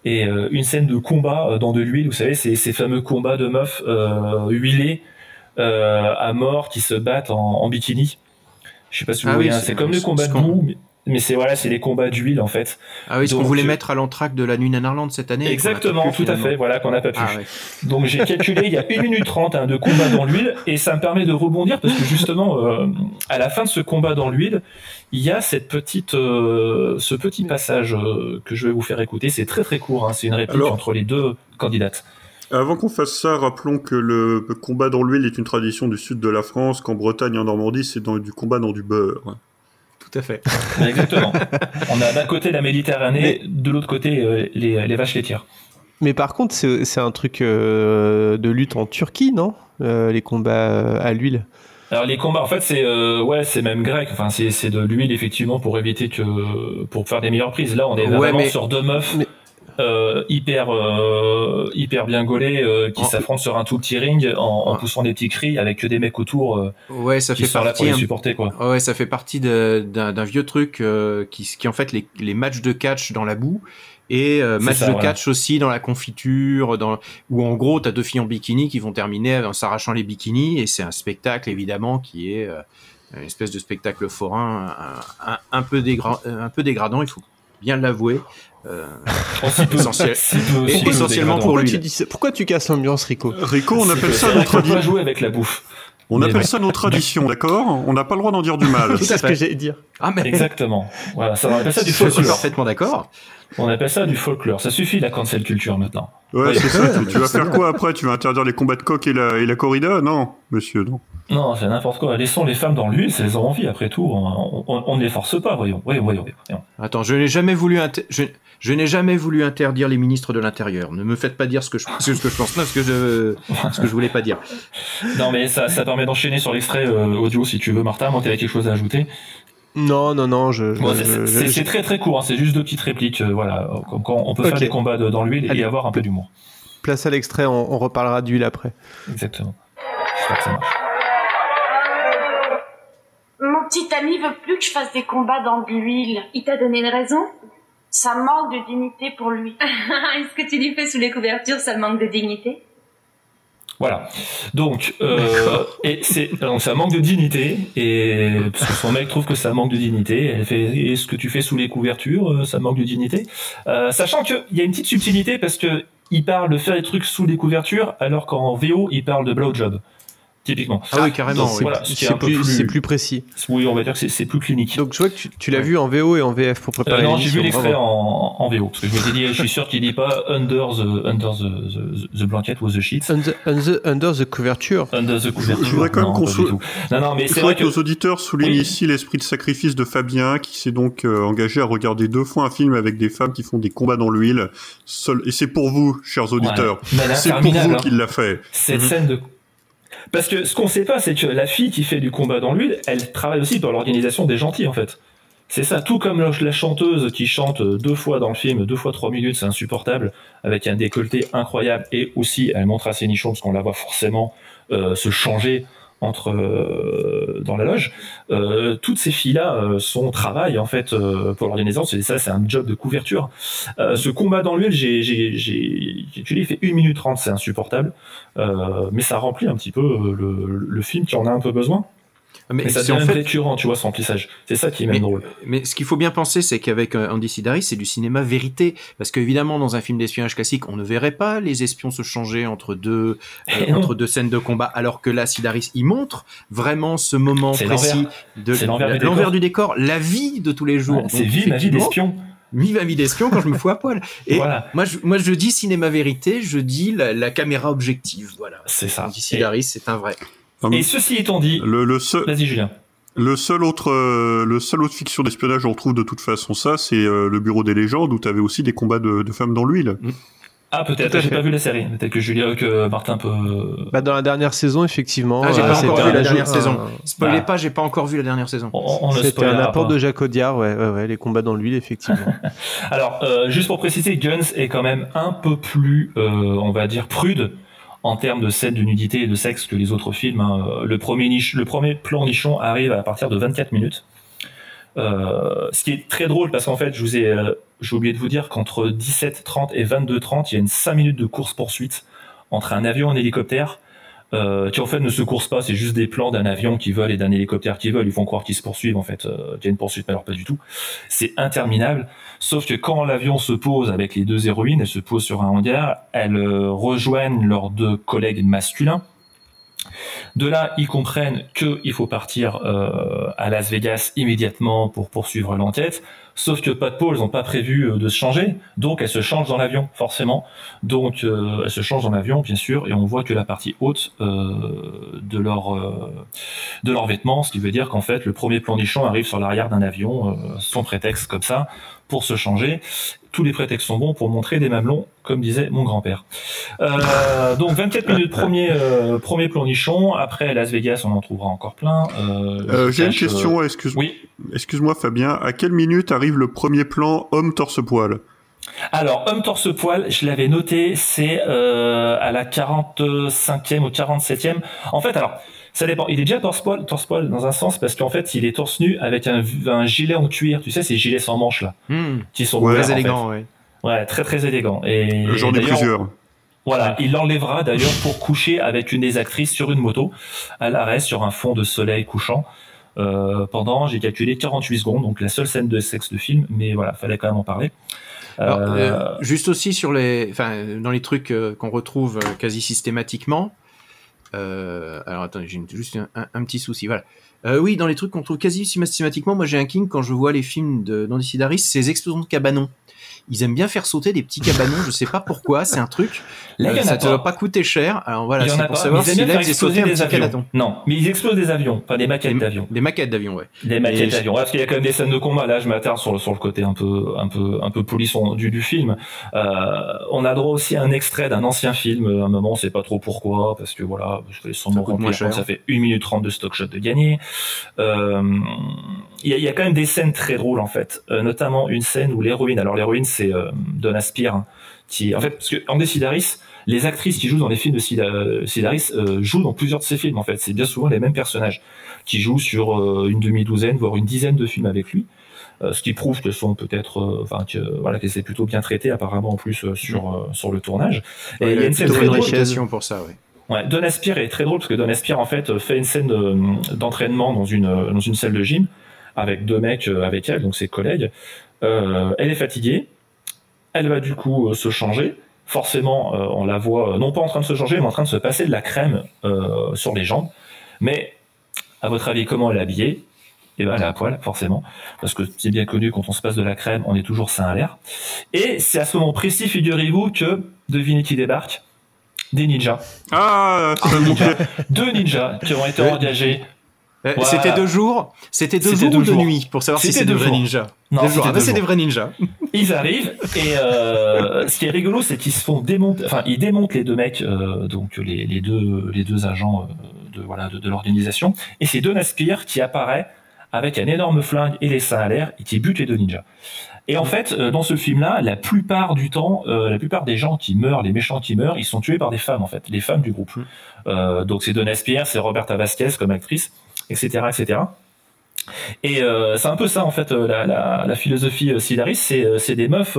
et euh, une scène de combat euh, dans de l'huile. Vous savez, ces, ces fameux combats de meufs euh, huilées euh, à mort qui se battent en, en bikini. Je sais pas si vous Ah voyez, oui, hein, c'est- comme les ce combats de boue, mais, mais c'est voilà, c'est les combats d'huile en fait. Ah oui, ce qu'on voulait mettre à l'entraque de la nuit Nanarland cette année. Exactement, pu, tout à fait, voilà, qu'on n'a pas pu. Ah ouais. Donc j'ai calculé, il y a 1 minute 30 hein, de combat dans l'huile, et ça me permet de rebondir parce que justement, euh, à la fin de ce combat dans l'huile, il y a cette petite, euh, ce petit passage euh, que je vais vous faire écouter. C'est très très court, hein, c'est une réplique Alors- entre les deux candidates. Avant qu'on fasse ça, rappelons que le combat dans l'huile est une tradition du sud de la France, qu'en Bretagne et en Normandie, c'est dans du combat dans du beurre. Tout à fait. Exactement. On a d'un côté la Méditerranée, de l'autre côté euh, les, les vaches laitières. Mais par contre, c'est un truc euh, de lutte en Turquie, non? Euh, Les combats à l'huile. Alors les combats, en fait, c'est euh, ouais, c'est même grec. Enfin, c'est c'est de l'huile effectivement pour éviter que pour faire des meilleures prises. Là, on est Ouais, vraiment mais- sur deux meufs euh, hyper euh, hyper bien gaulées euh, qui En- s'affrontent sur un tout petit ring en, en poussant des petits cris avec que des mecs autour. euh, Ouais, ça qui fait sont là partie. pour les supporter quoi. Ouais, ça fait partie d'un vieux truc euh, qui, qui en fait les, les matchs de catch dans la boue et euh, match ça, de catch aussi dans la confiture, dans où en gros t'as deux filles en bikini qui vont terminer en s'arrachant les bikinis et c'est un spectacle évidemment qui est euh, une espèce de spectacle forain un, un- un peu dégra- un peu dégradant, il faut bien l'avouer. Euh, essentiel- essentiellement pour Pourquoi lui. tu, dis ça? Pourquoi tu casses l'ambiance, Rico? Rico, on appelle ça peut pas traditions. jouer avec la bouffe. On Mais appelle ouais. ça nos traditions, d'accord? On n'a pas le droit d'en dire du mal. C'est ce que j'allais dire. Ah mais Exactement. Voilà, ça on appelle ça du je suis folklore. parfaitement d'accord. On appelle ça du folklore. Ça suffit la cancel culture maintenant. Ouais, c'est ça. Tu, tu vas faire quoi après? Tu vas interdire les combats de coq et la, et la corrida? Non, monsieur, non. Non, c'est n'importe quoi. Laissons les femmes dans l'huile, elles ont envie. Après tout, on, ne les force pas. Voyons, voyons, voyons. voyons. Attends, je n'ai jamais voulu inter- je, je n'ai jamais voulu interdire les ministres de l'Intérieur. Ne me faites pas dire ce que je, ce que je pense là, ce que je, ce que je voulais pas dire. Non, mais ça, ça permet d'enchaîner sur l'extrait euh, audio si tu veux, Martin. Moi, t'avais quelque chose à ajouter? Non, non, non, je. Bon, c'est- très très court. hein, C'est juste deux petites répliques. euh, voilà, Comme quand on peut faire des combats de- dans l'huile et Allez. avoir un peu d'humour. Place à l'extrait, on, on reparlera d'huile après. Exactement. J'espère que ça marche. Mon petit ami veut plus que je fasse des combats dans de l'huile. Il t'a donné une raison? Ça manque de dignité pour lui. Est-ce que tu lui fais sous les couvertures, ça manque de dignité? Voilà. Donc, euh, et c'est ça manque de dignité et parce que son mec trouve que ça manque de dignité. Elle fait et ce que tu fais sous les couvertures, euh, ça manque de dignité. Euh, sachant que il y a une petite subtilité parce que il parle de faire des trucs sous les couvertures alors qu'en VO il parle de blowjob. Typiquement. Ah oui, carrément. C'est Voilà, ce plus, plus- c'est plus précis. Oui, on va dire que c'est- plus clinique. Donc je vois que tu, tu l'as Ouais. vu en VO et en VF pour Euh, préparer non, j'ai vu l'extrait en, en VO parce que je m'étais dit, je suis sûr qu'il dit pas under the under the, the, the blanket ou the sheets. Under, under, under the couverture. Under the couverture. Je voudrais quand même qu'on sou-. Non, non, mais Il c'est faudrait vrai que nos auditeurs soulignent Oui. ici l'esprit de sacrifice de Fabien, qui s'est donc euh, engagé à regarder deux fois un film avec des femmes qui font des combats dans l'huile. Seul... Et c'est pour vous, chers auditeurs. Est C'est pour vous hein. qu'il l'a fait. cette Mhm. scène de parce que ce qu'on sait pas, c'est que la fille qui fait du combat dans l'huile, elle travaille aussi dans l'organisation des gentils en fait. C'est ça, tout comme la chanteuse qui chante deux fois dans le film, deux fois trois minutes, c'est insupportable, avec un décolleté incroyable, et aussi elle montre à ses nichons, parce qu'on la voit forcément euh, se changer entre euh, dans la loge. Euh, toutes ces filles-là, euh, son travail en fait euh, pour l'organisation, c'est ça, c'est un job de couverture. Ce combat dans l'huile, j'ai j'ai j'ai fait 1 minute 30, c'est insupportable, mais ça remplit un petit peu le, le film qui en a un peu besoin. Mais, ça devient récurrent, tu vois, ce remplissage. C'est ça qui est même drôle. Mais ce qu'il faut bien penser, c'est qu'avec euh, Andy Sidaris, c'est du cinéma vérité. Parce qu'évidemment, dans un film d'espionnage classique, on ne verrait pas les espions se changer entre deux, euh, entre deux scènes de combat, alors que là, Sidaris, il montre vraiment ce moment précis de l'envers du, décor, la vie de tous les jours. c'est vie, ma vie d'espion. Vive ma vie d'espion quand je me fous à poil. Et voilà. moi, je, moi, je dis cinéma vérité, je dis la, caméra objective. Voilà. C'est ça. Andy Sidaris, c'est un vrai. Et ceci étant dit, le, le seul... vas-y Julien. Le seul autre, euh, le seul autre fiction d'espionnage on retrouve de toute façon ça, c'est euh, le Bureau des légendes où tu avais aussi des combats de, de femmes dans l'huile. Mm. Ah peut-être, j'ai pas vu la série. Peut-être que Julien, que Martin peut. Bah dans la dernière saison effectivement. Ah, j'ai pas encore vu la dernière saison. Spoilez bah. pas, j'ai pas encore vu la dernière saison. C'était un apport de Jacques Audiard, ouais, ouais, ouais, les combats dans l'huile effectivement. Alors euh, juste pour préciser, Guns est quand même un peu plus, on va dire, prude en termes de scènes de nudité et de sexe que les autres films. Hein. Le, premier plan nichon arrive à partir de 24 minutes. Euh, ce qui est très drôle parce qu'en fait, euh, j'ai oublié de vous dire qu'entre 17h30 et 22h30, il y a une 5 minutes de course poursuite entre un avion et un hélicoptère euh, qui en fait ne se coursent pas, c'est juste des plans d'un avion qui vole et d'un hélicoptère qui vole. Ils font croire qu'ils se poursuivent en fait, euh, qu'il y a une poursuite, mais alors pas du tout. C'est interminable. Sauf que quand l'avion se pose avec les deux héroïnes, elles se posent sur un hangar, elles euh, rejoignent leurs deux collègues masculins. De là, ils comprennent qu'il faut partir euh, à Las Vegas immédiatement pour poursuivre l'enquête. Sauf que pas de ils n'ont pas prévu euh, de se changer, donc elles se changent dans l'avion, forcément. Donc euh, elles se changent dans l'avion, bien sûr, et on voit que la partie haute euh, de leur de leurs vêtements, ce qui veut dire qu'en fait le premier plan nichon arrive sur l'arrière d'un avion, sans prétexte comme ça, pour se changer. Tous les prétextes sont bons pour montrer des mamelons, comme disait mon grand-père. Euh, donc 24 minutes premier premier plan nichon. Après Las Vegas, on en trouvera encore plein. J'ai une question. excuse Oui. Excuse-moi Fabien. À quelle minute arrive le premier plan homme torse-poil alors, homme torse-poil, je l'avais noté, c'est euh, à la 45e ou 47e. En fait, alors, ça dépend. Il est déjà torse-poil, torse-poil dans un sens parce qu'en fait, il est torse nu avec un, gilet en cuir. Tu sais, ces gilets sans manches là, hmm. qui sont très élégants, ouais. Ouais, très très élégants. Et j'en ai plusieurs. Voilà, il l'enlèvera d'ailleurs pour coucher avec une des actrices sur une moto à l'arrêt sur un fond de soleil couchant. Euh, pendant, j'ai calculé 48 secondes, donc la seule scène de sexe de film, mais voilà, fallait quand même en parler. Alors, euh, euh, juste aussi sur les, enfin, dans les trucs qu'on retrouve quasi systématiquement. Alors attendez, j'ai juste un, petit souci. Voilà. oui, dans les trucs qu'on trouve quasi systématiquement, moi j'ai un king quand je vois les films d'Andy Sidaris, c'est les explosions de cabanons ils aiment bien faire sauter des petits cabanons. je sais pas pourquoi, c'est un truc. Là, euh, ça ne doit pas coûter cher. Alors voilà, c'est pour savoir si là ils sauté un petit cabanon. Non, mais ils explosent des avions, pas des maquettes d'avions. Des maquettes d'avions, ouais. Des maquettes d'avions. Ouais, parce qu'il y a quand même des scènes de combat. Là, je m'attarde sur le sur le côté un peu un peu un peu polisson du du film. Euh, on a droit aussi à un extrait d'un ancien film. À un moment, on sait pas trop pourquoi, parce que voilà, je fais sans remplir. Ça fait 1 minute 30 de stock shot de gagner. Euh, il y, a, y, a, quand même des scènes très drôles en fait, euh, notamment une scène où l'héroïne, alors l'héroïne c'est euh, Donna Spear, hein, qui en fait parce que Andy Sidaris, les actrices qui jouent dans les films de Sidaris euh, jouent dans plusieurs de ses films en fait, c'est bien souvent les mêmes personnages qui jouent sur une demi-douzaine voire une dizaine de films avec lui. ce qui prouve qu'elles sont peut-être, enfin que voilà, qu'elles s'est plutôt bien traitées apparemment en plus sur sur le tournage. Et il y a une scène très drôle pour ça, oui. Ouais, Don Aspire est très drôle parce que Don Aspire en fait fait une scène d'entraînement dans une dans une salle de gym avec deux mecs euh, avec elle, donc ses collègues. Euh, elle est fatiguée, elle va du coup euh, se changer. Forcément, on la voit non pas en train de se changer, mais en train de se passer de la crème sur les jambes. Mais à votre avis, comment elle est habillée et eh ben, elle est à poil, forcément, parce que c'est bien connu, quand on se passe de la crème, on est toujours sain à l'air. Et c'est à ce moment précis, figurez-vous, que devinez qui débarque? Des ninjas. Ah, Des ninjas. Deux ninjas qui ont été engagés euh, c'était deux jours, c'était deux jours ou deux nuits pour savoir si c'est des vrais ninjas. Non, ah bah, c'est des vrais ninjas. Ils arrivent et euh, ce qui est rigolo, c'est qu'ils se font démonter. Enfin, ils démontent les deux mecs, euh, donc les, les, deux les deux agents de voilà de, l'organisation. Et c'est Don Aspire qui apparaît avec un énorme flingue et les seins à l'air et qui bute les deux ninjas. Et en fait, dans ce film-là, la plupart du temps, la plupart des gens qui meurent, les méchants qui meurent, ils sont tués par des femmes en fait, les femmes du groupe. Mm. donc c'est Don Aspire, c'est Roberta Vasquez comme actrice etc., etc. Et euh, c'est un peu ça en fait euh, la, la, la philosophie euh, Sidaris, c'est euh, c'est des meufs,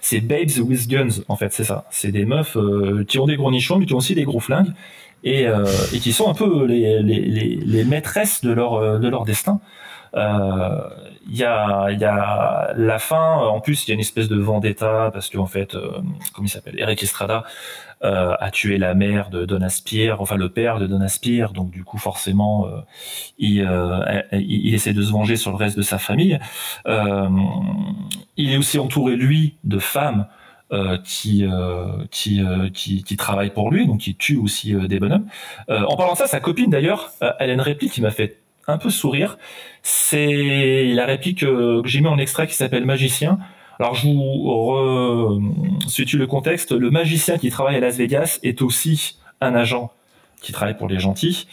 c'est babes with guns en fait, c'est ça. C'est des meufs qui ont des gros nichons mais qui ont aussi des gros flingues et, euh, et qui sont un peu les, les, les, les maîtresses de leur de leur destin. Euh, Il y a il y a la fin. En plus, il y a une espèce de vendetta parce qu'en fait, euh, comment il s'appelle, Eric Estrada euh, a tué la mère de Don Aspire, enfin le père de Don Aspire, donc du coup forcément euh, il, euh, il, essaie de se venger sur le reste de sa famille. Euh, il est aussi entouré lui de femmes euh, qui, euh, qui, euh, qui, qui travaillent pour lui, donc qui tue aussi euh, des bonhommes. Euh, en parlant de ça, sa copine d'ailleurs, elle a une réplique qui m'a fait un peu sourire. C'est la réplique que j'ai mis en extrait qui s'appelle Magicien. Alors je vous re... le contexte. Le magicien qui travaille à Las Vegas est aussi un agent qui travaille pour les gentils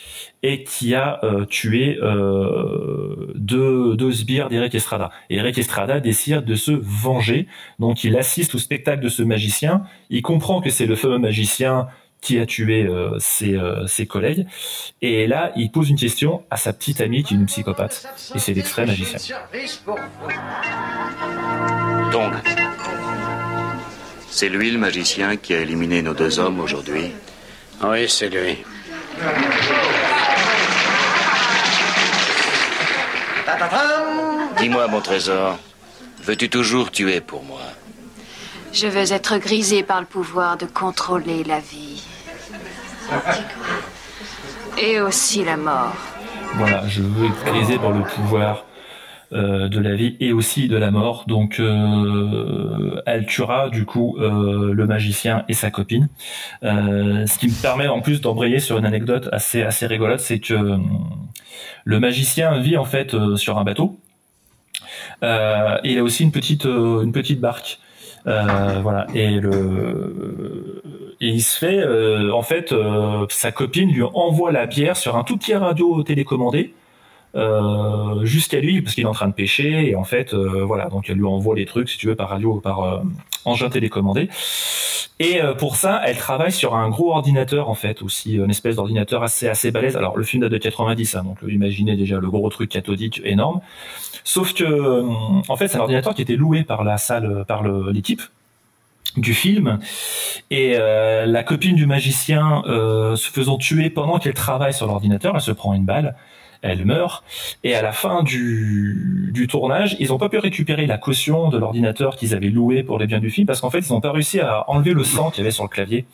et qui a euh, tué euh, deux, deux sbires d'Eric Estrada. Et Eric Estrada décide de se venger. Donc il assiste au spectacle de ce magicien. Il comprend que c'est le fameux magicien qui a tué euh, ses, ses collègues. Et là, il pose une question à sa petite amie qui est une psychopathe. Et c'est l'extrait magicien. Donc, c'est lui le magicien qui a éliminé nos deux hommes aujourd'hui? Oui, c'est lui. Dis-moi, mon trésor, veux-tu toujours tuer pour moi? Je veux être grisé par le pouvoir de contrôler la vie. Et aussi la mort. Voilà, je veux être grisé par le pouvoir de la vie et aussi de la mort. Donc, euh, elle tuera du coup euh, le magicien et sa copine. Euh, ce qui me permet en plus d'embrayer sur une anecdote assez assez rigolote, c'est que euh, le magicien vit en fait euh, sur un bateau. Euh, il a aussi une petite euh, une petite barque. Euh, voilà et le et il se fait euh, en fait euh, sa copine lui envoie la bière sur un tout petit radio télécommandé euh, jusqu'à lui parce qu'il est en train de pêcher et en fait euh, voilà donc elle lui envoie les trucs si tu veux par radio ou par euh, engin télécommandé. Et euh, pour ça elle travaille sur un gros ordinateur en fait aussi une espèce d'ordinateur assez assez balèze. Alors le film date de 90 hein, donc euh, imaginez déjà le gros truc cathodique énorme. Sauf que euh, en fait c'est un ordinateur qui était loué par la salle par l'équipe du film. Et euh, la copine du magicien euh, se faisant tuer pendant qu'elle travaille sur l'ordinateur elle se prend une balle elle meurt. Et à la fin du, du tournage ils n'ont pas pu récupérer la caution de l'ordinateur qu'ils avaient loué pour les biens du film parce qu'en fait ils n'ont pas réussi à enlever le sang qu'il y avait sur le clavier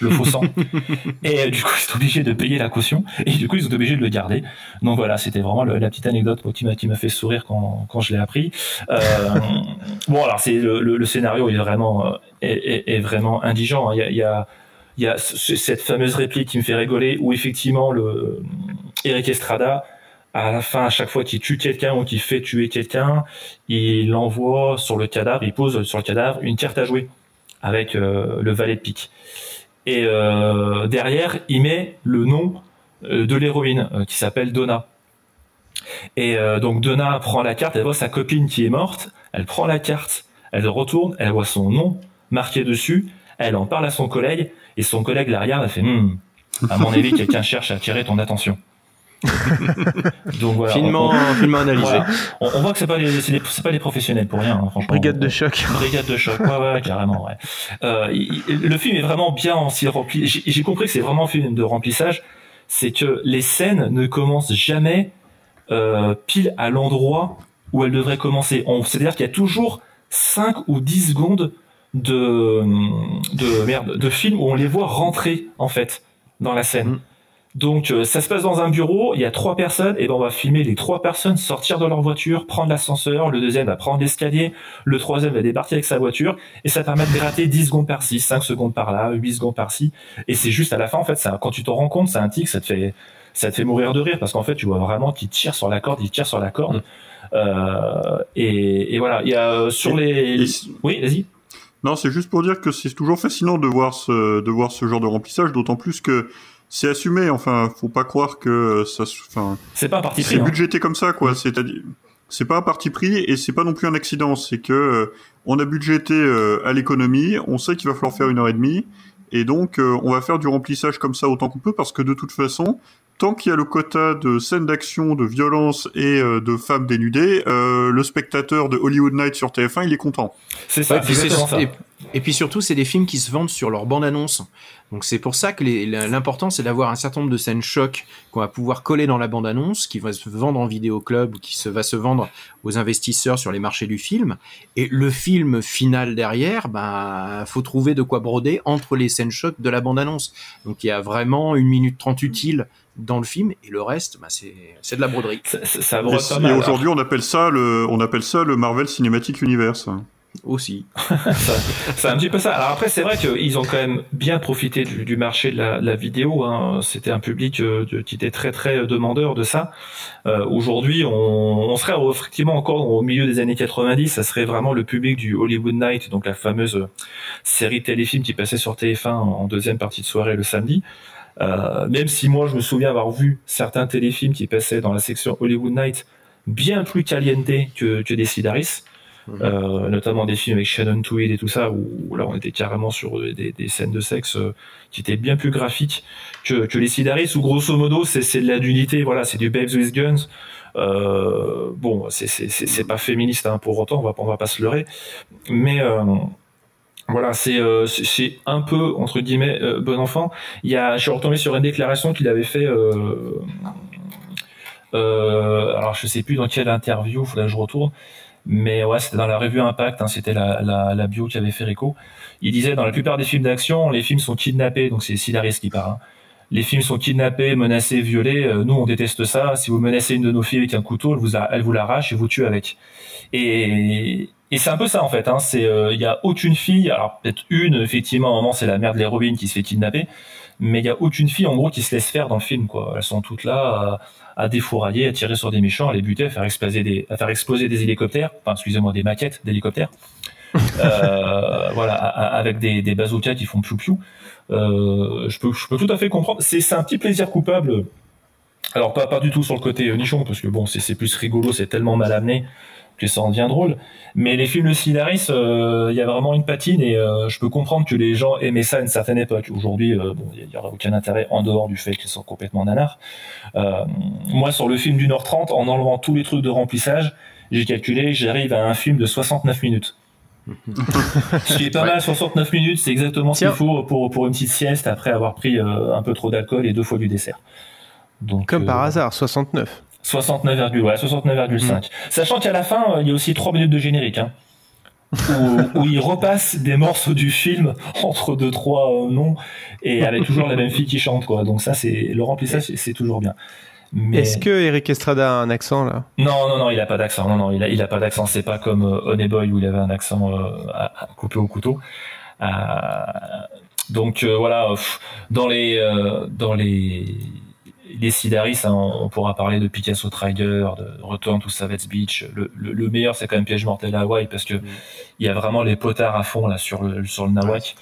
le faux sang. Et euh, du coup ils sont obligés de payer la caution. Et du coup ils sont obligés de le garder. Donc voilà c'était vraiment le- la petite anecdote qui m'a qui m'a fait sourire quand, quand je l'ai appris. Euh, bon alors c'est le, le- le scénario est vraiment euh, est, est- est vraiment indigent hein. il y a, il y a il y a ce- cette fameuse réplique qui me fait rigoler où effectivement le Eric Estrada à la fin à chaque fois qu'il tue quelqu'un ou qu'il fait tuer quelqu'un il envoie sur le cadavre il pose sur le cadavre une carte à jouer avec euh, le valet de pique et euh, derrière il met le nom euh, de l'héroïne qui s'appelle Donna et euh, donc Donna prend la carte, elle voit sa copine qui est morte, elle prend la carte, elle retourne, elle voit son nom marqué dessus, elle en parle à son collègue, et son collègue la regarde, elle fait Hmm, à mon avis, quelqu'un cherche à attirer ton attention. Donc voilà. Finement- finement analysé. voilà. On, on voit que c'est pas c'est pas les professionnels pour rien, hein, franchement. Brigade de choc. Brigade de choc, ouais, ouais, carrément, ouais. Euh, il- il- le film est vraiment bien aussi rempli. J'ai j'ai compris que c'est vraiment un film de remplissage. C'est que les scènes ne commencent jamais euh, pile à l'endroit où elles devraient commencer. On- C'est-à-dire qu'il y a toujours 5 ou 10 secondes de, de, merde, de film où on les voit rentrer, en fait, dans la scène. Donc euh, ça se passe dans un bureau, il y a trois personnes, et ben on va filmer les trois personnes sortir de leur voiture, prendre l'ascenseur, le deuxième va prendre l'escalier, le troisième va débarquer avec sa voiture, et ça permet de gratter 10 secondes par-ci, 5 secondes par-là, 8 secondes par-ci, et c'est juste à la fin en fait, ça, quand tu t'en rends compte, c'est un tic, ça te fait ça te fait mourir de rire parce qu'en fait tu vois vraiment qu'il tire sur la corde, il tire sur la corde, euh, et, et voilà, il y a euh, sur les, oui vas-y. Non, c'est juste pour dire que c'est toujours fascinant de voir ce, de voir ce genre de remplissage, d'autant plus que c'est assumé. Enfin, faut pas croire que ça, se- enfin, C'est pas un parti pris, C'est hein. budgété comme ça, quoi. C'est-à-dire, c'est pas un parti pris et c'est pas non plus un accident. C'est que euh, on a budgété euh, à l'économie, on sait qu'il va falloir faire une heure et demie, et donc euh, on va faire du remplissage comme ça autant qu'on peut parce que de toute façon, tant qu'il y a le quota de scènes d'action, de violence et euh, de femmes dénudées, euh, le spectateur de Hollywood Night sur TF1, il est content. C'est ça, Ouais, puis c'est ça. Et, Et puis surtout, c'est des films qui se vendent sur leur bande-annonce. Donc c'est pour ça que les- l'important, c'est d'avoir un certain nombre de scènes choc qu'on va pouvoir coller dans la bande-annonce, qui va se vendre en vidéoclub, ou qui se, va se vendre aux investisseurs sur les marchés du film. Et le film final derrière, ben, faut trouver de quoi broder entre les scènes choc de la bande-annonce. Donc il y a vraiment une minute trente utile dans le film, et le reste, ben, c'est c'est de la broderie. Ça, Et, et aujourd'hui, on appelle ça le, on appelle ça le Marvel Cinematic Universe. Aussi. c'est un petit peu ça. Alors après, c'est vrai qu'ils ont quand même bien profité du, du marché de la, la vidéo. Hein. C'était un public euh, de- qui était très très demandeur de ça. Euh, Aujourd'hui, on, on serait effectivement encore au milieu des années 90. Ça serait vraiment le public du Hollywood Night, donc la fameuse série téléfilm qui passait sur TF1 en deuxième partie de soirée le samedi. Euh, même si moi, je me souviens avoir vu certains téléfilms qui passaient dans la section Hollywood Night bien plus caliente que, que des Sidaris. Euh, notamment des films avec Shannon Tweed et tout ça, où là on était carrément sur des, des scènes de sexe euh, qui étaient bien plus graphiques que, que les Sidaris, où grosso modo c'est de la nudité, voilà, c'est du Babes with Guns. Euh, bon, c'est pas féministe hein, pour autant, on va, pas- on va pas se leurrer, mais voilà, c'est euh, c'est- un peu entre guillemets euh, bon enfant. Il y a, je suis retombé sur une déclaration qu'il avait fait. Euh, euh, alors je sais plus dans quelle interview, faudrait que je retourne. Mais ouais, c'était dans la revue Impact, hein, c'était la, la, la bio qu'avait fait Rico. Il disait dans la plupart des films d'action, les films sont kidnappés, donc c'est Sidaris qui part. hein. Les films sont kidnappés, menacés, violés. euh, nous, on déteste ça. Si vous menacez une de nos filles avec un couteau, elle vous, a- elle vous l'arrache et vous tue avec. Et, et c'est un peu ça en fait. Hein. C'est, euh, il y a aucune fille, alors peut-être une, effectivement, à un moment c'est la mère de l'héroïne qui se fait kidnapper, mais il y a aucune fille en gros qui se laisse faire dans le film. Quoi. Elles sont toutes là à, à défourailler, à tirer sur des méchants, à les buter, à faire exploser des, à faire exploser des hélicoptères, enfin excusez-moi, des maquettes d'hélicoptères. Euh, voilà, avec des, des bazookas qui font piou-piou. Euh, je peux, je peux tout à fait comprendre. C'est, c'est un petit plaisir coupable. Alors pas, pas du tout sur le côté euh, nichon, parce que bon, c'est, c'est plus rigolo, c'est tellement mal amené que ça en devient drôle. Mais les films de Sidaris, euh, il y a vraiment une patine et euh, je peux comprendre que les gens aimaient ça à une certaine époque. Aujourd'hui, euh, bon, il n'y aura aucun intérêt en dehors du fait qu'ils sont complètement nanars. Euh, moi, sur le film d'une heure trente, en enlevant tous les trucs de remplissage, j'ai calculé, j'arrive à un film de 69 minutes. Ce qui est pas mal, 69 minutes, c'est exactement ce qu'il faut pour, pour une petite sieste après avoir pris euh, un peu trop d'alcool et deux fois du dessert. Donc, Comme euh, par hasard, 69. 69, ouais, 69,5. Sachant qu'à la fin, euh, il y a aussi 3 minutes de générique. Hein, où, où il repasse des morceaux du film entre deux, trois euh, noms et avec toujours la même fille qui chante, quoi. Donc ça, c'est le remplissage, c'est- toujours bien. Mais... Est-ce que Eric Estrada a un accent là? Non, non, non, il a pas d'accent. Non, non, il a, il a pas d'accent. C'est pas comme euh, Honey Boy où il avait un accent euh, à, à couper au couteau. Euh, donc voilà, pff, dans les dans les les Sidaris, hein, on, on pourra parler de Picasso Trigger, de Return to Savage Beach. Le, le, le meilleur, c'est quand même Piège mortel à Hawaï parce que il y a vraiment les potards à fond là sur le sur le Nawak.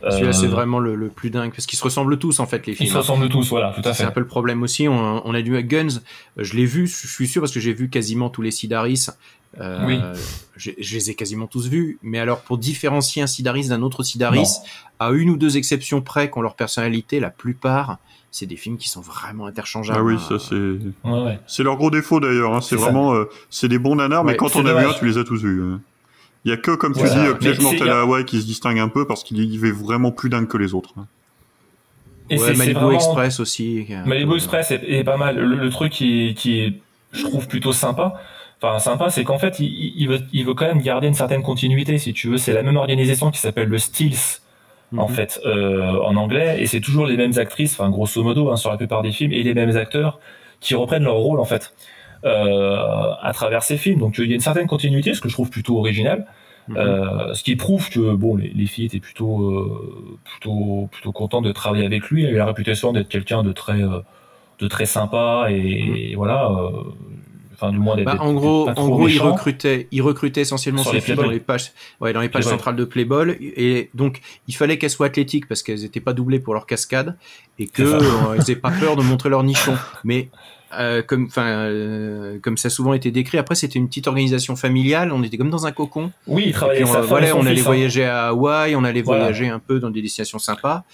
Celui-là, c'est Euh, vraiment le, le plus dingue parce qu'ils se ressemblent tous en fait les films. se ressemblent tous, voilà, tout à C'est fait. un peu le problème aussi. On, on a à Guns. Je l'ai vu, je suis sûr parce que j'ai vu quasiment tous les Sidaris. Euh, Oui. Je, je les ai quasiment tous vus. Mais alors, pour différencier un Sidaris d'un autre Sidaris, Non. à une ou deux exceptions près, qui ont leur personnalité, la plupart, c'est des films qui sont vraiment interchangeables. Ah oui, ça c'est. ouais. C'est leur gros défaut d'ailleurs. hein. C'est vraiment, euh, c'est des bons nanars, mais quand on a vu un, tu les as tous vus. hein. Il y a que, comme tu dis, Piège mortel à Hawaï qui se distingue un peu parce qu'il y est vraiment plus dingue que les autres. hein. Et Ouais, Malibu vraiment- Express aussi. Malibu Express est, est pas mal. Le, le truc qui est, qui est, je trouve plutôt sympa. Enfin, sympa, c'est qu'en fait, il, veut, il veut quand même garder une certaine continuité, si tu veux. C'est la même organisation qui s'appelle le En Mhm. fait, euh, en anglais, et c'est toujours les mêmes actrices, enfin, grosso modo, hein, sur la plupart des films, et les mêmes acteurs qui reprennent leur rôle, en fait, euh, à travers ces films. Donc, il y a une certaine continuité, ce que je trouve plutôt original. Euh, ce qui prouve que bon, les, les filles étaient plutôt, euh, plutôt, plutôt contentes de travailler avec lui. Il a eu la réputation d'être quelqu'un de très, euh, de très sympa et, voilà. Enfin, du moins d'être. Bah, en gros, en gros, il méchant. recrutait, il recrutait essentiellement Sur les filles dans les pages, ouais, dans les pages centrales de Playboy, et donc il fallait qu'elles soient athlétiques parce qu'elles n'étaient pas doublées pour leur cascade et que euh, elles aient pas peur de montrer leur nichon. Mais euh, comme, enfin, euh, comme ça a souvent été décrit, après c'était une petite organisation familiale, on était comme dans un cocon. Oui, on, voilà, on allait hein. voyager à Hawaï, on allait Voilà. voyager un peu dans des destinations sympas.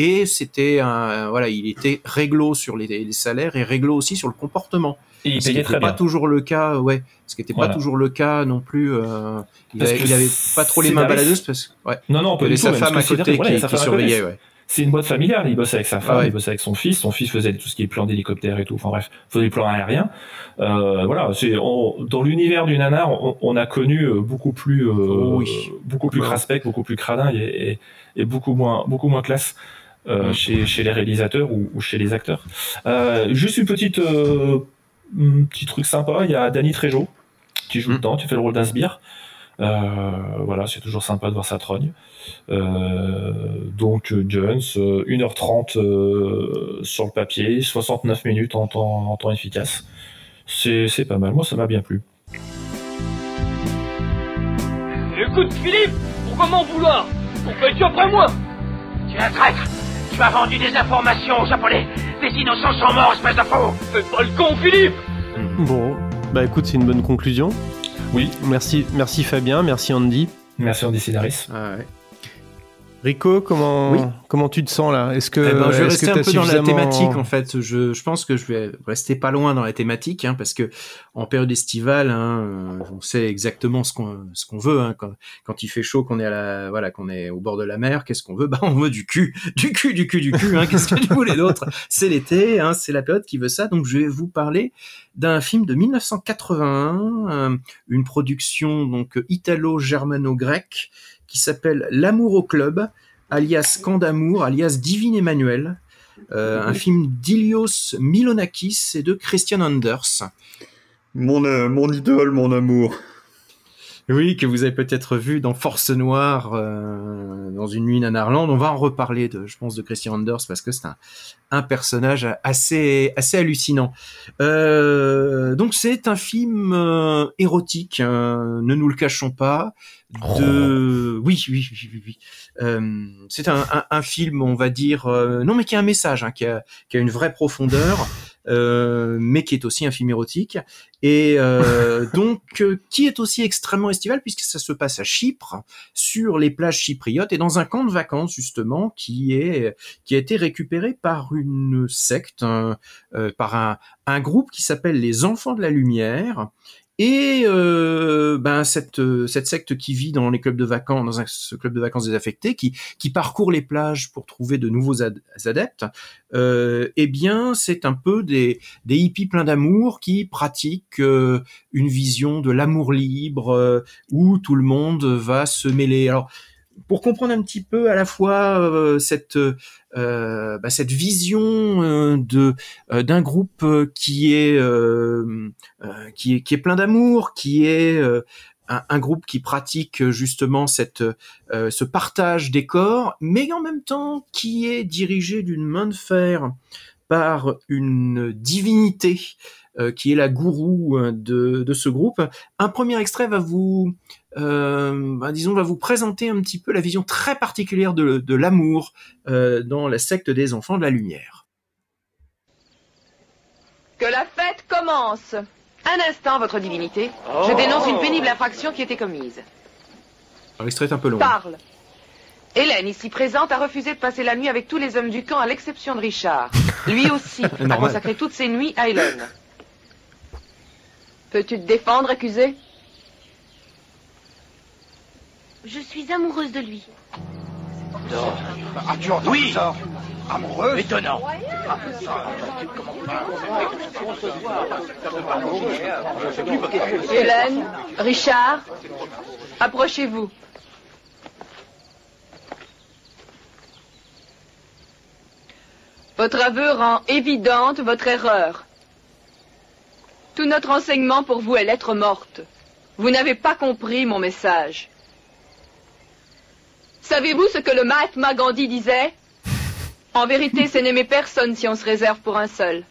Et c'était un voilà, il était réglo sur les, les salaires et réglo aussi sur le comportement. Et il ce qui n'était pas toujours le cas, ouais. Ce qui n'était Voilà. pas toujours le cas non plus. euh, il, avait, il pas trop les mains baladeuses parce ouais. Non, non, il avait du tout. sa femme à côté voilà, qui, surveillait, ouais. C'est une boîte familiale. Il bossait avec sa femme, Ah ouais. il bossait avec son fils. Son fils faisait tout ce qui est plan d'hélicoptère et tout. Enfin bref, faisait du plan aérien. Euh, voilà, c'est on- dans l'univers du nanar, on, on a connu euh, beaucoup plus, euh, Oui. beaucoup plus craspec, beaucoup plus cradin et, et, et beaucoup moins, beaucoup moins classe. Euh, Mm. chez, chez les réalisateurs ou, ou chez les acteurs. Euh, juste une petite, euh, un petit truc sympa, il y a Danny Trejo qui joue dedans, qui fait le rôle d'un sbire. Euh, voilà, c'est toujours sympa de voir sa trogne. Euh, donc Jones, euh, 1h30 euh, sur le papier, 69 minutes en temps, en temps efficace. C'est c'est pas mal, moi ça m'a bien plu. Écoute, Philippe, pourquoi m'en vouloir? Pourquoi es-tu après moi? Tu es un traître Tu as vendu des informations aux Japonais Des innocents sont morts, espèce de faux Fais pas le con, Philippe Bon, bah écoute, c'est une bonne conclusion. Oui. Merci, merci Fabien, merci Andy. Merci Andy Scénaris. Ah ouais. Rico, comment, Oui. comment tu te sens là? Est-ce que Eh ben, je vais rester un peu dans la thématique en fait. Je, je pense que je vais rester pas loin dans la thématique hein, parce que en période estivale, hein, on sait exactement ce qu'on ce qu'on veut. Hein, quand, quand il fait chaud, qu'on est à la voilà, qu'on est au bord de la mer, qu'est-ce qu'on veut? Bah on veut du cul, du cul, du cul, du cul. Hein, qu'est-ce que tu voulais d'autre? C'est l'été, hein, c'est la période qui veut ça. Donc je vais vous parler d'un film de 1981, euh, une production donc italo-germano-grecque qui s'appelle L'amour au club, alias Camp d'amour, alias Divine Emmanuel, euh, un film d'Ilios Milonakis et de Christian Anders. Mon, euh, mon idole, mon amour. Oui, que vous avez peut-être vu dans Force Noire, euh, dans une nuit nanarlande. On va en reparler, de, je pense, de Christian Anders parce que c'est un, un personnage assez, assez hallucinant. Euh, donc c'est un film euh, érotique, euh, ne nous le cachons pas. De, oui, oui, oui, oui. oui. Euh, c'est un, un, un film, on va dire, euh, non mais qui a un message, hein, qui, a, qui a une vraie profondeur. Euh, mais qui est aussi un film érotique. Et euh, donc euh, qui est aussi extrêmement estival puisque ça se passe à Chypre sur les plages chypriotes et dans un camp de vacances justement qui est qui a été récupéré par une secte un- euh, par un, un groupe qui s'appelle les Enfants de la Lumière et euh, ben cette euh, cette secte qui vit dans les clubs de vacances dans ce club de vacances désaffectés qui qui parcourt les plages pour trouver de nouveaux ad- adeptes euh, eh bien c'est un peu des des hippies pleins d'amour qui pratiquent euh, une vision de l'amour libre euh, où tout le monde va se mêler. Alors pour comprendre un petit peu à la fois euh, cette euh, bah, cette vision euh, de d'un groupe qui est qui est qui est plein d'amour, qui est un, un groupe qui pratique justement cette ce partage des corps, mais en même temps qui est dirigé d'une main de fer par une divinité qui est la gourou de, de ce groupe. Un premier extrait va vous, euh, bah, disons, va vous présenter un petit peu la vision très particulière de, de l'amour euh, dans la secte des enfants de la lumière. Que la fête commence. Un instant, votre divinité. Je dénonce une pénible infraction qui a été commise. Alors, l'extrait est un peu long. Parle. Hélène, ici présente, a refusé de passer la nuit avec tous les hommes du camp, à l'exception de Richard. Lui aussi a consacré toutes ses nuits à Hélène. Peux-tu te défendre, accusé? Je suis amoureuse de lui. As-tu entendu oui. ça Amoureux Étonnant. Hélène, Richard, approchez-vous. Votre aveu rend évidente votre erreur. Tout notre enseignement pour vous est lettre morte. Vous n'avez pas compris mon message. Savez-vous ce que le Mahatma Gandhi disait? En vérité, c'est n'aimer personne si on se réserve pour un seul.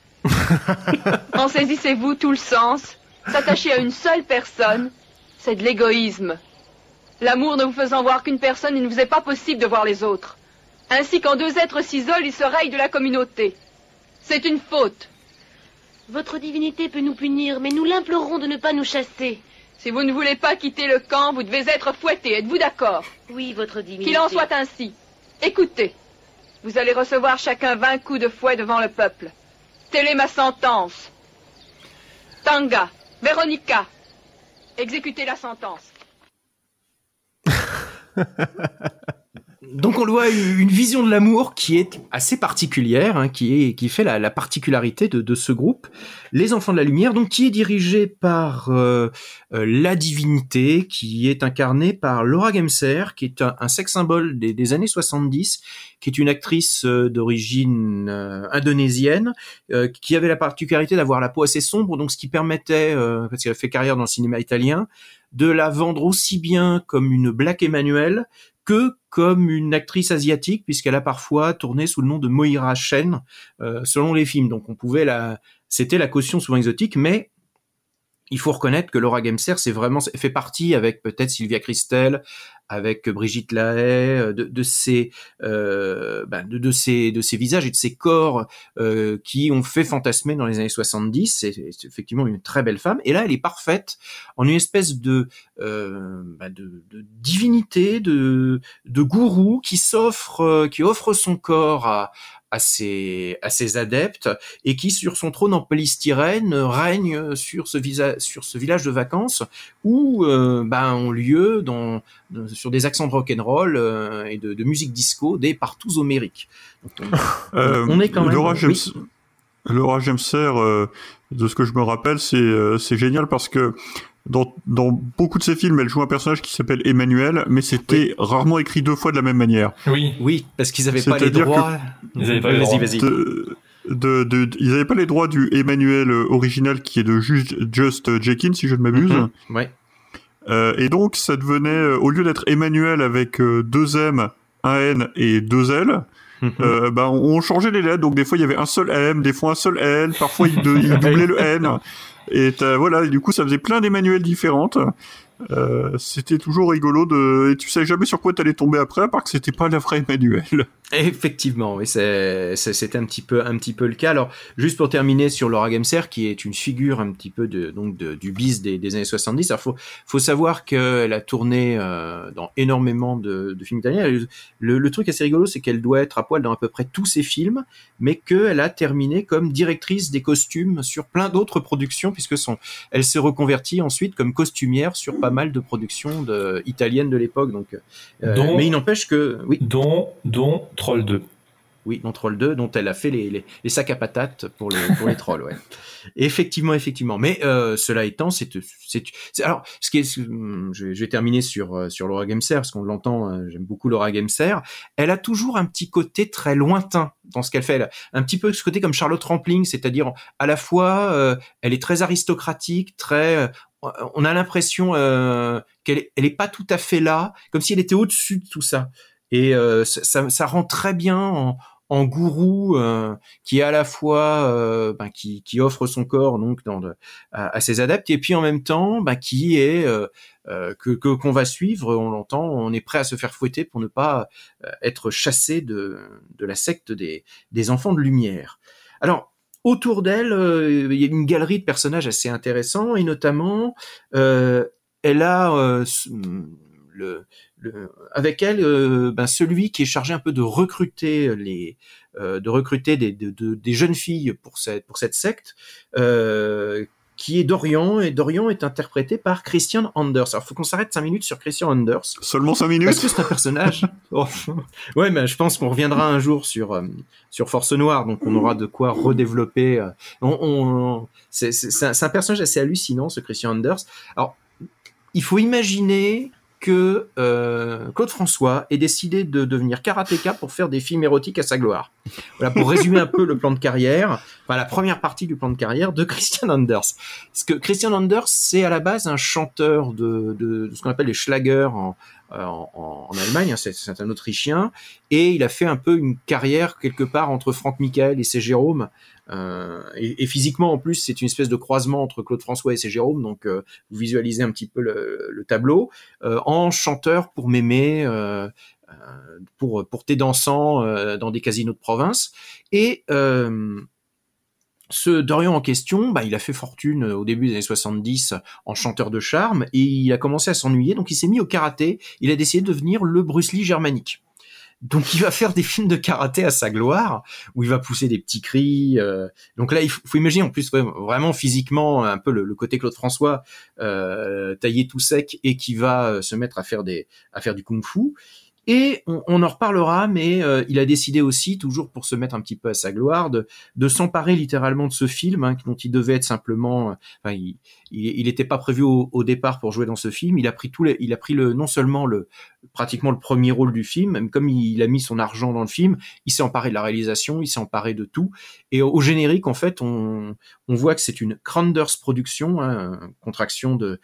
en saisissez-vous tout le sens S'attacher à une seule personne, c'est de l'égoïsme. L'amour ne vous faisant voir qu'une personne, il ne vous est pas possible de voir les autres. Ainsi quand deux êtres s'isolent, ils se rayent de la communauté. C'est une faute. Votre divinité peut nous punir, mais nous l'implorons de ne pas nous chasser. Si vous ne voulez pas quitter le camp, vous devez être fouetté. Êtes-vous d'accord Oui, votre divinité. Qu'il en soit ainsi. Écoutez. Vous allez recevoir chacun 20 coups de fouet devant le peuple. Telle est ma sentence. Tanga, Véronica, exécutez la sentence. Donc on voit une vision de l'amour qui est assez particulière, hein, qui est qui fait la, la particularité de, de, ce groupe, les Enfants de la Lumière, donc qui est dirigé par euh, euh, la divinité, qui est incarnée par Laura Gemser, qui est un, sex symbole des, des, années 70, qui est une actrice euh, d'origine indonésienne, qui avait la particularité d'avoir la peau assez sombre, donc ce qui permettait, parce qu'elle a fait carrière dans le cinéma italien, de la vendre aussi bien comme une Black Emmanuel que comme une actrice asiatique, puisqu'elle a parfois tourné sous le nom de Moira Shen, euh, selon les films. Donc on pouvait la, c'était la caution souvent exotique, mais il faut reconnaître que Laura Gemser, c'est vraiment fait partie avec peut-être Sylvia Christel, avec Brigitte Lahaye, euh, de, de ces euh, ben de, de, ces de ces visages et de ces corps euh, qui ont fait fantasmer dans les années 70. C'est effectivement une très belle femme. Et là, elle est parfaite en une espèce de euh, ben de, de, divinité, de de gourou qui s'offre, euh, qui offre son corps à à ses, à ses adeptes et qui sur son trône en polystyrène règne sur ce, visa, sur ce village de vacances où euh, ben, ont lieu dans, sur des accents de rock'n'roll euh, et de, de, musique disco des partout homériques. On, euh, on, est quand même... Laura, oui. Laura Gemser, euh, de ce que je me rappelle, c'est euh, c'est génial parce que dans, dans, beaucoup de ses films, elle joue un personnage qui s'appelle Emmanuel, mais c'était oui. rarement écrit deux fois de la même manière. Oui, oui, parce qu'ils n'avaient pas les droits. Ils n'avaient pas les droits. Vas-y, vas-y. De, de, de, ils n'avaient pas les droits du Emmanuel original qui est de Just, Just Jekin, si je ne m'abuse. Mm -hmm. Ouais. Euh, et donc, ça devenait, au lieu d'être Emmanuel avec euh, deux M, un N et deux L, -hmm. euh, bah, on changeait les lettres. Donc, des fois, il y avait un seul M, des fois un seul L, parfois, il, de, il doublait le N. Et voilà, et du coup, ça faisait plein d'Emmanuel différentes. Euh, c'était toujours rigolo de, et tu sais jamais sur quoi t'allais tomber après, à part que c'était pas la vraie Emmanuel. Effectivement, oui, c'était un petit peu, un petit peu le cas. Alors, juste pour terminer sur Laura Gemser, qui est une figure un petit peu de, donc de, du bis des, des années 70. Alors, faut, faut savoir qu'elle a tourné euh, dans énormément de, films italiens. Le, le, truc assez rigolo, c'est qu'elle doit être à poil dans à peu près tous ses films, mais qu'elle a terminé comme directrice des costumes sur plein d'autres productions, puisque son, elle s'est reconvertie ensuite comme costumière sur pas mal de productions de, italiennes de l'époque. Donc, euh, dont, mais il n'empêche que, oui. Dont, dont Troll 2. Oui, dont Troll 2, dont elle a fait les, les, les sacs à patates pour les, pour les trolls, ouais. Effectivement, effectivement. Mais euh, cela étant, c'est, c'est, alors ce qui est, je vais, je vais terminer sur sur Laura Gemser parce qu'on l'entend. euh, J'aime beaucoup Laura Gemser. Elle a toujours un petit côté très lointain dans ce qu'elle fait. Elle un petit peu ce côté comme Charlotte Rampling, c'est-à-dire à la fois, euh, elle est très aristocratique, très on a l'impression euh, qu'elle elle est pas tout à fait là, comme si elle était au-dessus de tout ça. Et euh, ça, ça, rend très bien en, en gourou euh, qui est à la fois euh, ben, qui, qui, offre son corps donc dans de, à, ses adeptes et puis en même temps ben, qui est euh, que qu'on va suivre, on l'entend, on est prêt à se faire fouetter pour ne pas être chassé de, de la secte des, des enfants de lumière. Alors autour d'elle, il y a une galerie de personnages assez intéressants et notamment elle a le, le, avec elle, euh, ben, celui qui est chargé un peu de recruter les, euh, de recruter des, de, de, des jeunes filles pour cette, pour cette secte, euh, qui est Dorian, et Dorian est interprété par Christian Anders. Alors, faut qu'on s'arrête cinq minutes sur Christian Anders. Seulement cinq minutes Parce que c'est un personnage. oh. Ouais, mais je pense qu'on reviendra un jour sur euh, sur Force Noire, donc on aura de quoi redévelopper. Euh, on, on c'est, c'est, un, c'est un personnage assez hallucinant, ce Christian Anders. Alors, il faut imaginer que euh, Claude François ait décidé de devenir karatéka pour faire des films érotiques à sa gloire. Voilà, pour résumer un peu le plan de carrière, la première partie du plan de carrière de Christian Anders. Parce que Christian Anders, c'est à la base un chanteur de, de, de ce qu'on appelle les schlagers en, en, en, Allemagne, hein, c'est un Autrichien, et il a fait un peu une carrière quelque part entre Franck Michael et c'est Jérôme, euh, et, et, physiquement en plus c'est une espèce de croisement entre Claude François et c'est Jérôme, donc euh, vous visualisez un petit peu le, le tableau, euh, en chanteur pour m'aimer, euh, pour, pour tes dansants dans des casinos de province, et ce Dorian en question, bah, il a fait fortune au début des années 70 en chanteur de charme et il a commencé à s'ennuyer, donc il s'est mis au karaté. Il a décidé de devenir le Bruce Lee germanique. Donc il va faire des films de karaté à sa gloire, où il va pousser des petits cris. euh. donc là, il faut, faut imaginer en plus vraiment physiquement un peu le, le côté Claude François euh, taillé tout sec et qui va euh, se mettre à faire des à faire du kung-fu. Et on, en reparlera, mais euh, il a décidé aussi, toujours pour se mettre un petit peu à sa gloire, de, s'emparer littéralement de ce film, hein, dont il devait être simplement. euh, Enfin, il n'était pas prévu au, départ pour jouer dans ce film. Il a pris tout, les, il a pris le non seulement le pratiquement le premier rôle du film, même comme il a mis son argent dans le film, il s'est emparé de la réalisation, il s'est emparé de tout. Et au, générique, en fait, on, voit que c'est une Cranders production, hein, contraction de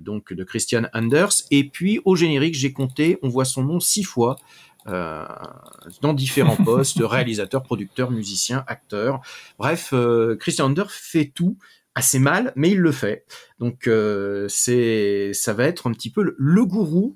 donc de Christian Anders. Et puis au générique, j'ai compté, on voit son nom six fois. euh, dans différents postes, réalisateur, producteur, musicien, acteur. Bref, euh, Christian Anders fait tout assez mal, mais il le fait. Donc euh, c'est, ça va être un petit peu le, le gourou.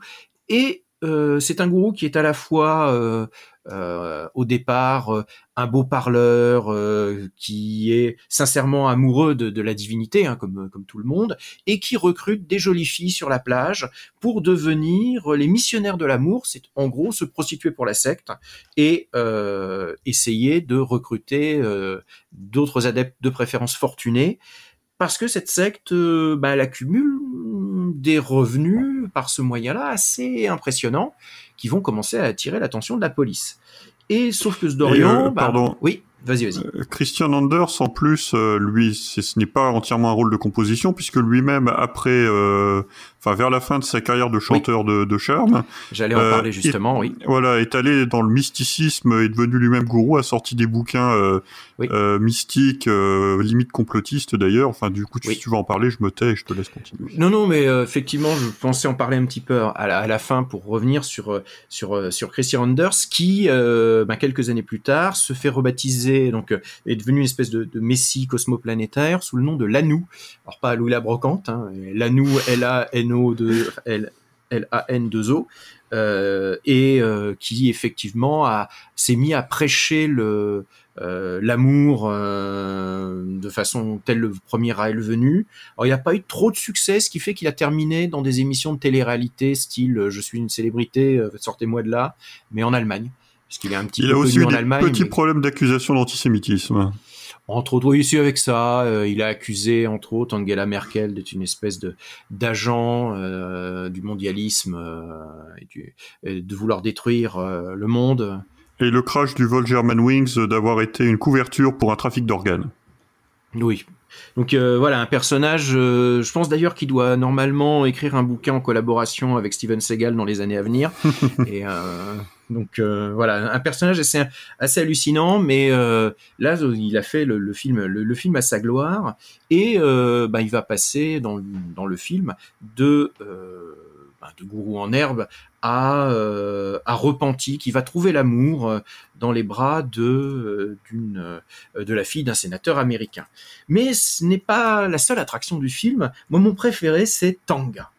Et euh, c'est un gourou qui est à la fois euh, euh, au départ euh, un beau parleur euh, qui est sincèrement amoureux de, de la divinité, hein, comme, comme tout le monde, et qui recrute des jolies filles sur la plage pour devenir les missionnaires de l'amour. C'est en gros se prostituer pour la secte et euh, essayer de recruter euh, d'autres adeptes de préférence fortunés parce que cette secte, euh, bah, elle accumule des revenus par ce moyen-là assez impressionnants qui vont commencer à attirer l'attention de la police. Et sauf que ce Dorian, euh, bah, pardon. oui, vas-y, vas-y. Euh, Christian Anders, en plus, euh, lui, ce n'est pas entièrement un rôle de composition, puisque lui-même, après, enfin, vers la fin de sa carrière de chanteur de, de charme, J'allais en euh, parler justement, est- oui. Voilà, est allé dans le mysticisme, est devenu lui-même gourou, a sorti des bouquins euh, euh, mystiques, euh, limite complotistes d'ailleurs. Enfin, du coup, si tu vas en parler, je me tais et je te laisse continuer. Non, non, mais euh, effectivement, je pensais en parler un petit peu à la, à la fin pour revenir sur euh, sur euh, sur Christian Anders, qui euh, ben, quelques années plus tard se fait rebaptiser, donc euh, est devenu une espèce de, de messie cosmoplanétaire sous le nom de Lanou. Alors pas Louis la brocante, hein, Lanou L A N O 2 L L A N 2 O. euh, et euh, qui effectivement a s'est mis à prêcher le euh, l'amour de façon telle le premier Raël venu. Alors il n'y a pas eu trop de succès, ce qui fait qu'il a terminé dans des émissions de télé-réalité style je suis une célébrité, sortez-moi de là, mais en Allemagne, parce qu'il est un petit Il peu a aussi eu en des Allemagne. petits mais- problèmes d'accusation d'antisémitisme. Entre autres, oui, avec ça, euh, il a accusé, entre autres, Angela Merkel d'être une espèce de d'agent euh, du mondialisme euh, et, du- et de vouloir détruire le monde. Et le crash du vol Germanwings euh, d'avoir été une couverture pour un trafic d'organes. Oui. Donc euh, voilà, un personnage, euh, je pense d'ailleurs qu'il doit normalement écrire un bouquin en collaboration avec Steven Seagal dans les années à venir. Et euh, donc euh, voilà, un personnage assez, assez hallucinant, mais euh, là il a fait le, le film, le, le film à sa gloire, et euh, bah, il va passer dans, dans le film de euh, bah, de gourou en herbe à, euh, à repenti, qui va trouver l'amour euh, dans les bras de d'une de la fille d'un sénateur américain. Mais ce n'est pas la seule attraction du film. Moi, mon préféré, c'est Tanga.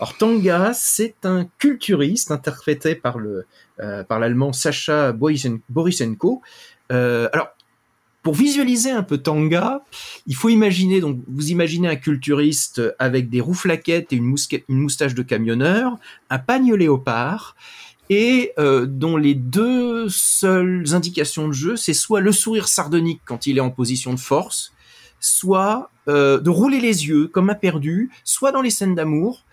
Alors Tanga, c'est un culturiste interprété par le euh, par l'allemand Sacha Borisen- Borisenko. Euh, alors pour visualiser un peu Tanga, il faut imaginer donc vous imaginez un culturiste avec des rouflaquettes et une, moustache de camionneur, un pagne léopard et euh, dont les deux seules indications de jeu, c'est soit le sourire sardonique quand il est en position de force, soit de rouler les yeux comme un perdu, soit dans les scènes d'amour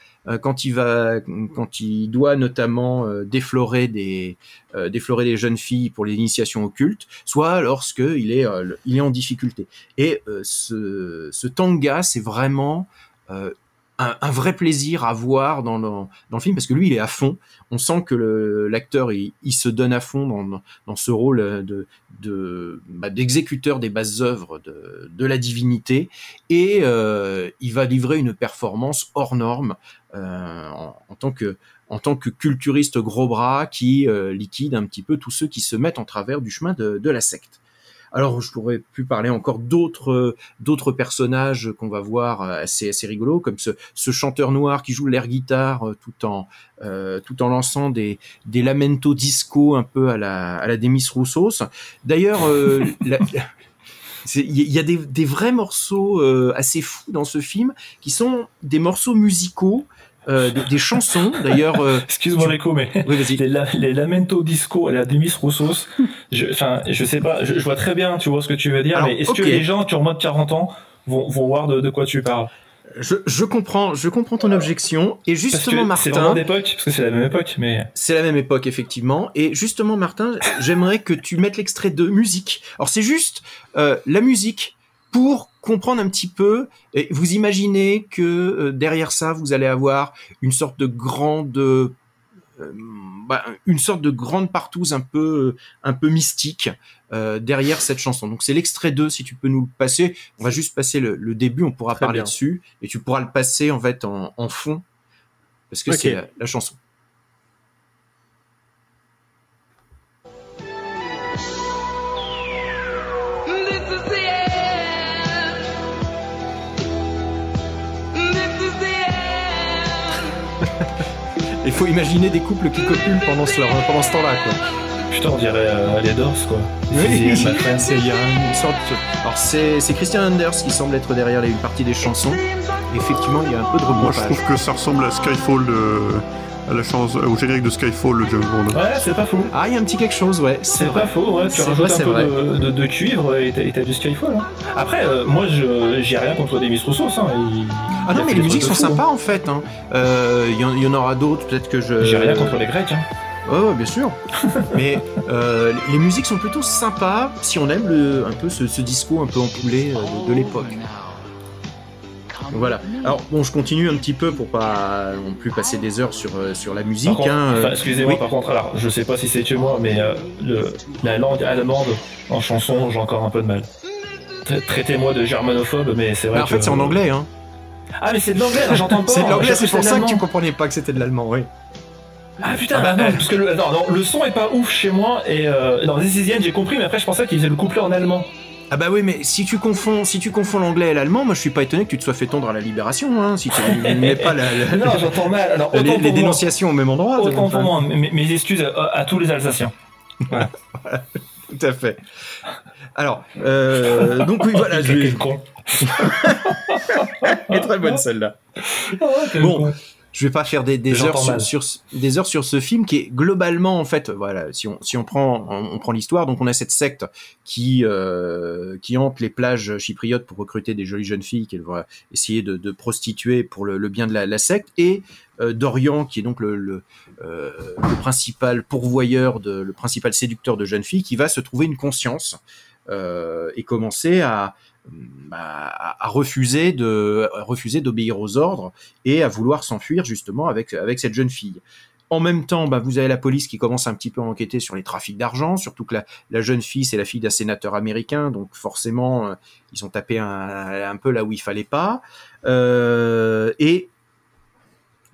quand il va, quand il doit notamment euh, déflorer des, euh, déflorer des jeunes filles pour l'initiation occulte, soit lorsque il est, euh, il est en difficulté. Et euh, ce, ce tanga, c'est vraiment euh, un, vrai plaisir à voir dans le, film parce que lui, il est à fond. On sent que l'acteur, il, se donne à fond dans, dans, ce rôle de, bah, d'exécuteur des bases œuvres de, de la divinité et euh, il va livrer une performance hors norme euh, en, tant que en tant que culturiste gros bras qui euh, liquide un petit peu tous ceux qui se mettent en travers du chemin de la secte. Alors, je pourrais plus parler encore d'autres d'autres personnages qu'on va voir euh, assez assez rigolos, comme ce, ce chanteur noir qui joue l'air guitare euh, tout en euh, tout en lançant des des lamento disco un peu à la à la Demis Roussos. D'ailleurs, euh, il y a des, des vrais morceaux euh, assez fous dans ce film qui sont des morceaux musicaux euh, des, des chansons. D'ailleurs, euh, Excuse-moi Rico, mais Oui, vas-y. les, la- les Lamento Disco à la Demis Roussos, je, enfin, je sais pas, je, je vois très bien, tu vois ce que tu veux dire, Alors, mais est-ce que les gens qui ont moins de 40 ans vont, vont voir de, de quoi tu parles? Je, je comprends, je comprends ton objection. Et Parce justement, que c'est vraiment Martin, d'époque, parce que c'est la même époque, mais c'est la même époque effectivement. Et justement, Martin, j'aimerais que tu mettes l'extrait de musique. Alors c'est juste euh, la musique pour comprendre un petit peu. Et vous imaginez que euh, derrière ça, vous allez avoir une sorte de grande euh, bah, une sorte de grande partouze un peu un peu mystique euh, derrière cette chanson. Donc c'est l'extrait 2 si tu peux nous le passer. On va juste passer le, le début, on pourra Très parler bien. dessus et tu pourras le passer en fait en, en fond parce que c'est la, la chanson. Il faut imaginer des couples qui copulent pendant ce, pendant ce temps-là, quoi. putain, on dirait euh, les Doors, quoi. Oui, C'est- une sorte. Alors c'est Christian Anders qui semble être derrière les- une partie des chansons. Effectivement, il y a un peu de Moi, je trouve que ça ressemble à Skyfall, de- à la chance, au générique de Skyfall, le James Bond. Ouais, c'est pas fou. Ah, il y a un petit quelque chose, ouais. C'est pas faux, ouais, tu C'est rajoutes vrai, un peu vrai. de, de, de cuivre et t'as du Skyfall. Hein. Après, euh, moi, j'ai rien contre Demis Roussos. Hein, il- Ah il non, mais les musiques sont fou, sympas en fait. hein. Euh, Il y, en- il y en aura d'autres, peut-être que je. hein. J'ai rien contre les Grecs. Hein. Ouais, ouais, bien sûr. mais euh, les- musiques sont plutôt sympas si on aime le, un peu ce, ce disco un peu empoulé euh, de, de l'époque. Donc Voilà. Alors bon, je continue un petit peu pour pas non plus passer des heures sur euh, sur la musique. Par contre, hein, euh, enfin, excusez-moi, oui. par contre, alors, je sais pas si c'est chez moi, mais euh, le, la langue allemande en chanson, j'ai encore un peu de mal. Tra- Traitez-moi de germanophobe, mais c'est vrai Bah, en que... fait, c'est en anglais, hein. Ah, mais c'est de l'anglais, j'entends pas. C'est de l'anglais, c'est pour ça que tu comprenais pas que c'était de l'allemand, oui. Ah putain, Ah bah, non, parce que le, non, non, le son est pas ouf chez moi, et euh, dans This j'ai compris, mais après, je pensais qu'ils faisaient le couplet en allemand. Ah bah oui, mais si tu confonds, si tu confonds l'anglais et l'allemand, moi je suis pas étonné que tu te sois fait tondre à la libération, hein, si tu ne mets pas la, la- Non, j'entends mal. Alors, les, moi. dénonciations au même endroit. Autant pour moi, mes, mes excuses à, à tous les Alsaciens. Voilà. Tout à fait. Alors, euh, donc oui, voilà. je Quel con. Elle est très bonne celle-là. Bon, je vais pas faire des, heures sur, des heures sur ce film qui est globalement en fait voilà si on si on prend on, on prend l'histoire donc on a cette secte qui euh, qui hante les plages chypriotes pour recruter des jolies jeunes filles qu'elle va essayer de, de prostituer pour le, le bien de la, la secte et euh, Dorian qui est donc le le, euh, le principal pourvoyeur de le principal séducteur de jeunes filles qui va se trouver une conscience et commencer à à, à refuser de refuser d'obéir aux ordres et à vouloir s'enfuir justement avec avec cette jeune fille. En même temps, bah, vous avez la police qui commence un petit peu à enquêter sur les trafics d'argent, surtout que la, la jeune fille, c'est la fille d'un sénateur américain, donc forcément, euh, ils ont tapé un, un peu là où il fallait pas. Euh, et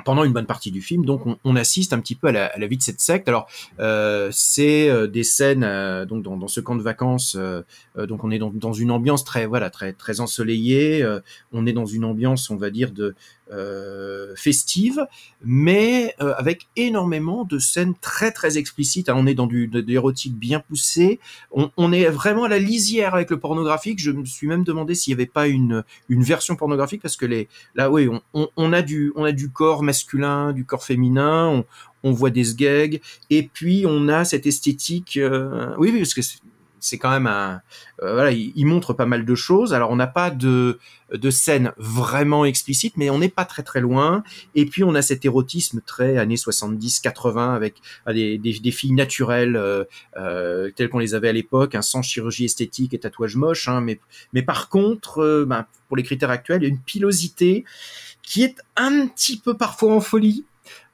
pendant une bonne partie du film, donc on, on assiste un petit peu à la, à la vie de cette secte. Alors, euh, c'est euh, des scènes euh, donc dans, dans ce camp de vacances. euh, euh, donc on est dans, dans une ambiance très voilà très très ensoleillée. euh, on est dans une ambiance, on va dire de euh, festive, mais euh, avec énormément de scènes très très explicites. hein. on est dans du de, l'érotique bien poussé. On, on est vraiment à la lisière avec le pornographique. Je me suis même demandé s'il n'y avait pas une une version pornographique parce que les là oui on, on, on a du on a du corps masculin, du corps féminin. On, voit des sgags et puis on a cette esthétique. euh, oui oui parce que c'est- quand même un euh, voilà il, il montre pas mal de choses. Alors on n'a pas de de scènes vraiment explicites mais on n'est pas très très loin. Et puis on a cet érotisme très années 70 80 avec ah, des, des, des filles naturelles euh, euh, telles qu'on les avait à l'époque hein, sans chirurgie esthétique et tatouage moche hein, mais mais par contre euh, ben, pour les critères actuels il y a une pilosité qui est un petit peu parfois en folie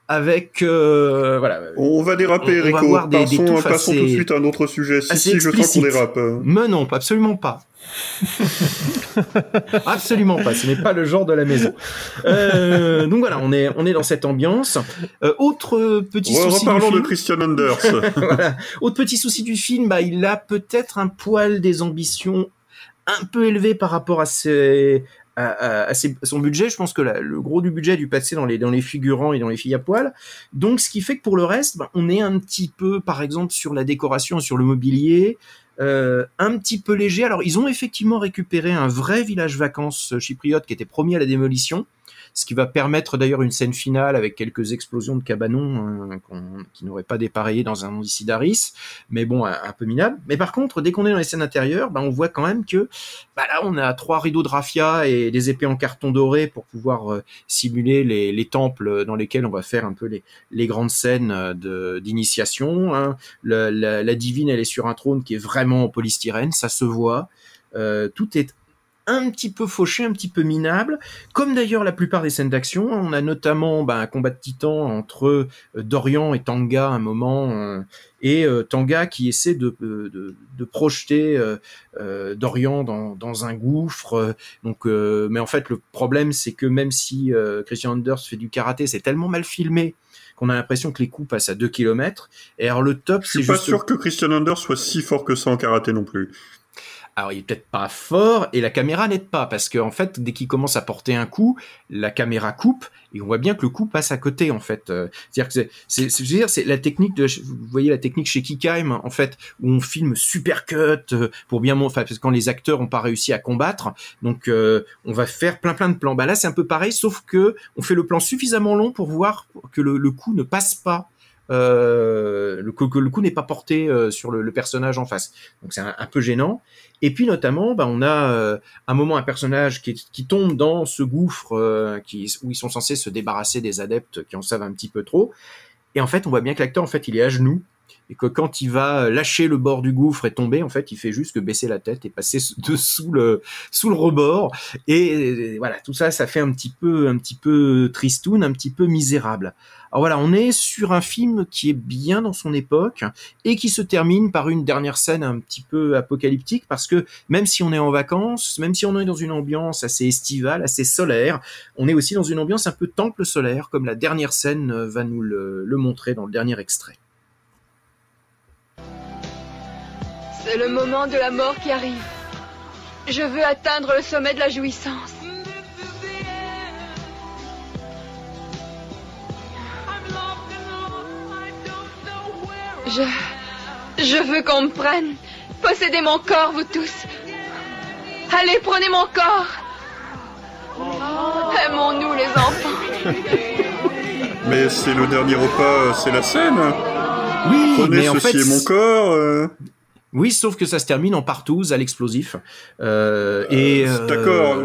avec euh, voilà On va déraper, On- on va Rico. voir des- des Passons, touffes passons assez- tout de suite à un autre sujet. Si, si, je sens qu'on dérape. Mais non, pas- absolument pas. absolument pas. Ce n'est pas le genre de la maison. Euh, donc voilà, on est on est dans cette ambiance. Euh, autre petit souci du Reparlons de film. Christian Anders. voilà. Autre petit souci du film, bah, il a peut-être un poil des ambitions un peu élevées par rapport à ses à, à- à son budget. Je pense que le gros du budget a dû passer dans les dans les figurants et dans les filles à poil. Donc, ce qui fait que pour le reste, bah, on est un petit peu, par exemple, sur la décoration, sur le mobilier. euh, un petit peu léger. Alors, ils ont effectivement récupéré un vrai village vacances chypriote qui était promis à la démolition, ce qui va permettre d'ailleurs une scène finale avec quelques explosions de cabanons hein, qui n'auraient pas dépareillé dans un d'Aris, mais bon, un, peu minable. Mais par contre, dès qu'on est dans les scènes intérieures, bah, on voit quand même que bah, là, on a trois rideaux de raffia et des épées en carton doré pour pouvoir euh, simuler les, les temples dans lesquels on va faire un peu les, les grandes scènes euh, d'initiation. hein. La, la divine, elle est sur un trône qui est vraiment en polystyrène, ça se voit. Euh, tout est un petit peu fauché, un petit peu minable, comme d'ailleurs la plupart des scènes d'action. On a notamment bah, un combat de titans entre euh, Dorian et Tanga à un moment, euh, et euh, Tanga qui essaie de, de, de- projeter euh, Dorian dans, dans un gouffre. donc, euh, mais en fait, le problème, c'est que même si Christian Anders fait du karaté, c'est tellement mal filmé qu'on a l'impression que les coups passent à 2 km. Et alors le top, Je c'est suis pas juste sûr que Christian Anders soit si fort que ça en karaté non plus. Alors il est peut-être pas fort et la caméra n'aide pas parce qu'en fait dès qu'il commence à porter un coup, la caméra coupe et on voit bien que le coup passe à côté en fait. Euh, C'est-à-dire que c'est, c'est, c'est- la technique de, vous voyez la technique chez Kikheim en fait où on filme super cut euh, pour bien montrer, enfin, parce que quand les acteurs ont pas réussi à combattre, donc euh, on va faire plein plein de plans. Bah là c'est un peu pareil sauf que on fait le plan suffisamment long pour voir que le, le coup ne passe pas. Euh, le, coup- que le coup n'est pas porté euh, sur le, le personnage en face. Donc c'est un, un peu gênant. Et puis notamment, bah, on a euh, un moment un personnage qui, qui tombe dans ce gouffre euh, qui, où ils sont censés se débarrasser des adeptes qui en savent un petit peu trop. Et en fait, on voit bien que l'acteur, en fait, il est à genoux. Et que quand il va lâcher le bord du gouffre et tomber, en fait, il fait juste que baisser la tête et passer dessous le sous le rebord. Et, euh, voilà, tout ça, ça fait un petit peu, un petit peu tristoun, un petit peu misérable. Alors voilà, on est sur un film qui est bien dans son époque et qui se termine par une dernière scène un petit peu apocalyptique parce que même si on est en vacances, même si on est dans une ambiance assez estivale, assez solaire, on est aussi dans une ambiance un peu temple solaire comme la dernière scène euh, va nous le, le montrer dans le dernier extrait. C'est le moment de la mort qui arrive. Je veux atteindre le sommet de la jouissance. Je... Je veux qu'on me prenne. Possédez mon corps, vous tous. Allez, prenez mon corps. Aimons-nous, les enfants. Mais c'est le dernier repas, c'est la scène. Oui, Prenez mais en fait, mon corps. euh. Oui, sauf que ça se termine en partouze à l'explosif. Euh, et euh, D'accord.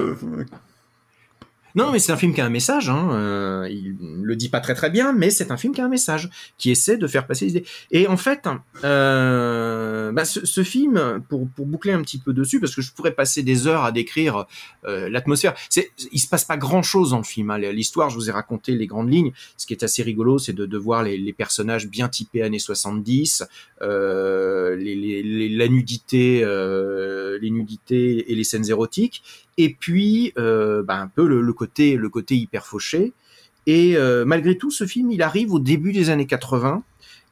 Non, mais c'est un film qui a un message. Hein. euh, il le dit pas très très bien, mais c'est un film qui a un message, qui essaie de faire passer les idées. Et en fait, euh, bah, ce, ce film, pour, pour boucler un petit peu dessus, parce que je pourrais passer des heures à décrire euh, l'atmosphère. C'est, il se passe pas grand chose dans le film. hein. L'histoire, je vous ai raconté les grandes lignes. Ce qui est assez rigolo, c'est de, de voir les, les personnages bien typés années 70, euh, les, les- la nudité, euh, les nudités et les scènes érotiques et puis euh, bah, un peu le, le côté le côté hyper fauché. Et euh, malgré tout ce film il arrive au début des années 80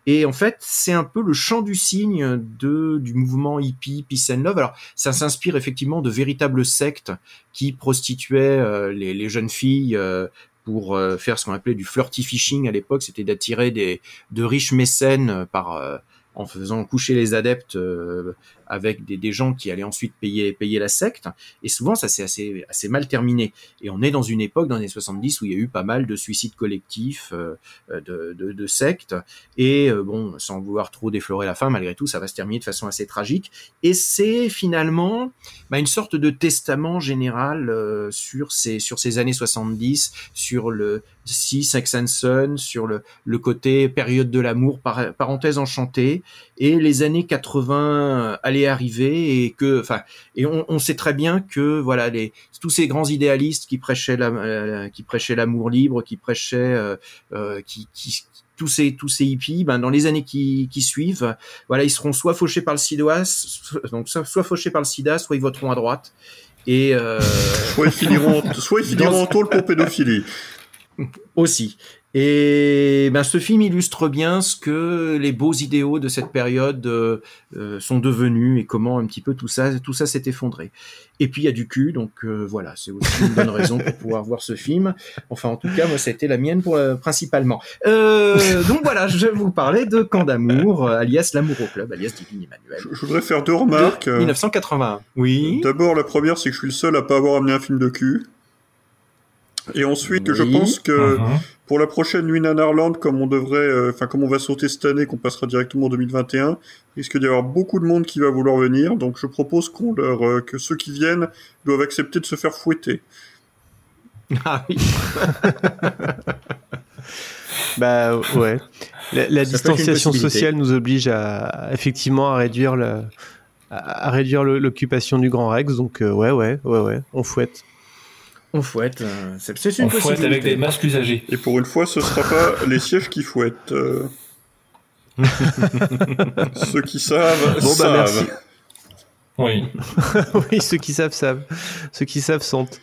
et en fait c'est un peu le chant du cygne de du mouvement hippie peace and love. Alors ça s'inspire effectivement de véritables sectes qui prostituaient euh, les, les jeunes filles euh, pour euh, faire ce qu'on appelait du flirty fishing à l'époque, c'était d'attirer des de riches mécènes par euh, en faisant coucher les adeptes euh, avec des, des gens qui allaient ensuite payer payer la secte. Et souvent, ça s'est assez assez mal terminé. Et on est dans une époque dans les années 70 où il y a eu pas mal de suicides collectifs, euh, de, de, de sectes. Et euh, bon, sans vouloir trop déflorer la fin, malgré tout, ça va se terminer de façon assez tragique. Et c'est finalement bah, une sorte de testament général euh, sur ces sur ces années 70, sur le si Son, sur le, le côté période de l'amour, par, parenthèse enchantée, et les années 80 allaient arriver et que, enfin, et on, on sait très bien que voilà les tous ces grands idéalistes qui prêchaient la, euh, qui prêchaient l'amour libre, qui prêchaient, euh, euh, qui, qui tous ces tous ces hippies, ben dans les années qui, qui suivent, voilà, ils seront soit fauchés par le sida, donc soit, soit fauchés par le sida, soit ils voteront à droite. Et euh, soit ils finiront, soit ils finiront en tôle pour pédophilie. Aussi. Et ben, ce film illustre bien ce que les beaux idéaux de cette période euh, euh, sont devenus et comment un petit peu tout ça, tout ça s'est effondré. Et puis il y a du cul, donc euh, voilà, c'est aussi une bonne raison pour pouvoir voir ce film. Enfin, en tout cas, moi, ça a été la mienne pour, euh, principalement. Euh, donc voilà, je vais vous parler de Camp d'amour, alias L'amour au club, alias Divine Emmanuel. Je voudrais faire deux remarques. De 1981. Oui. D'abord, la première, c'est que je suis le seul à pas avoir amené un film de cul. Et ensuite, je Oui. pense que Mhm. Pour la prochaine nuit Nanarland, comme on devrait, euh, enfin comme on va sauter cette année, qu'on passera directement en 2021, il risque d'y avoir beaucoup de monde qui va vouloir venir. Donc je propose qu'on leur, euh, que ceux qui viennent doivent accepter de se faire fouetter. Ah oui. Bah ouais. La, distanciation sociale nous oblige à effectivement à réduire le, à, réduire l'occupation du Grand Rex. Donc euh, ouais, ouais, ouais, ouais, on fouette. On fouette. euh, c'est une On fouette possibilité. avec des masques usagés. Et pour une fois, ce sera pas les sièges qui fouettent. euh. Ceux qui savent, Bon, bah, savent. merci. Oui. oui, ceux qui savent savent, ceux qui savent sentent.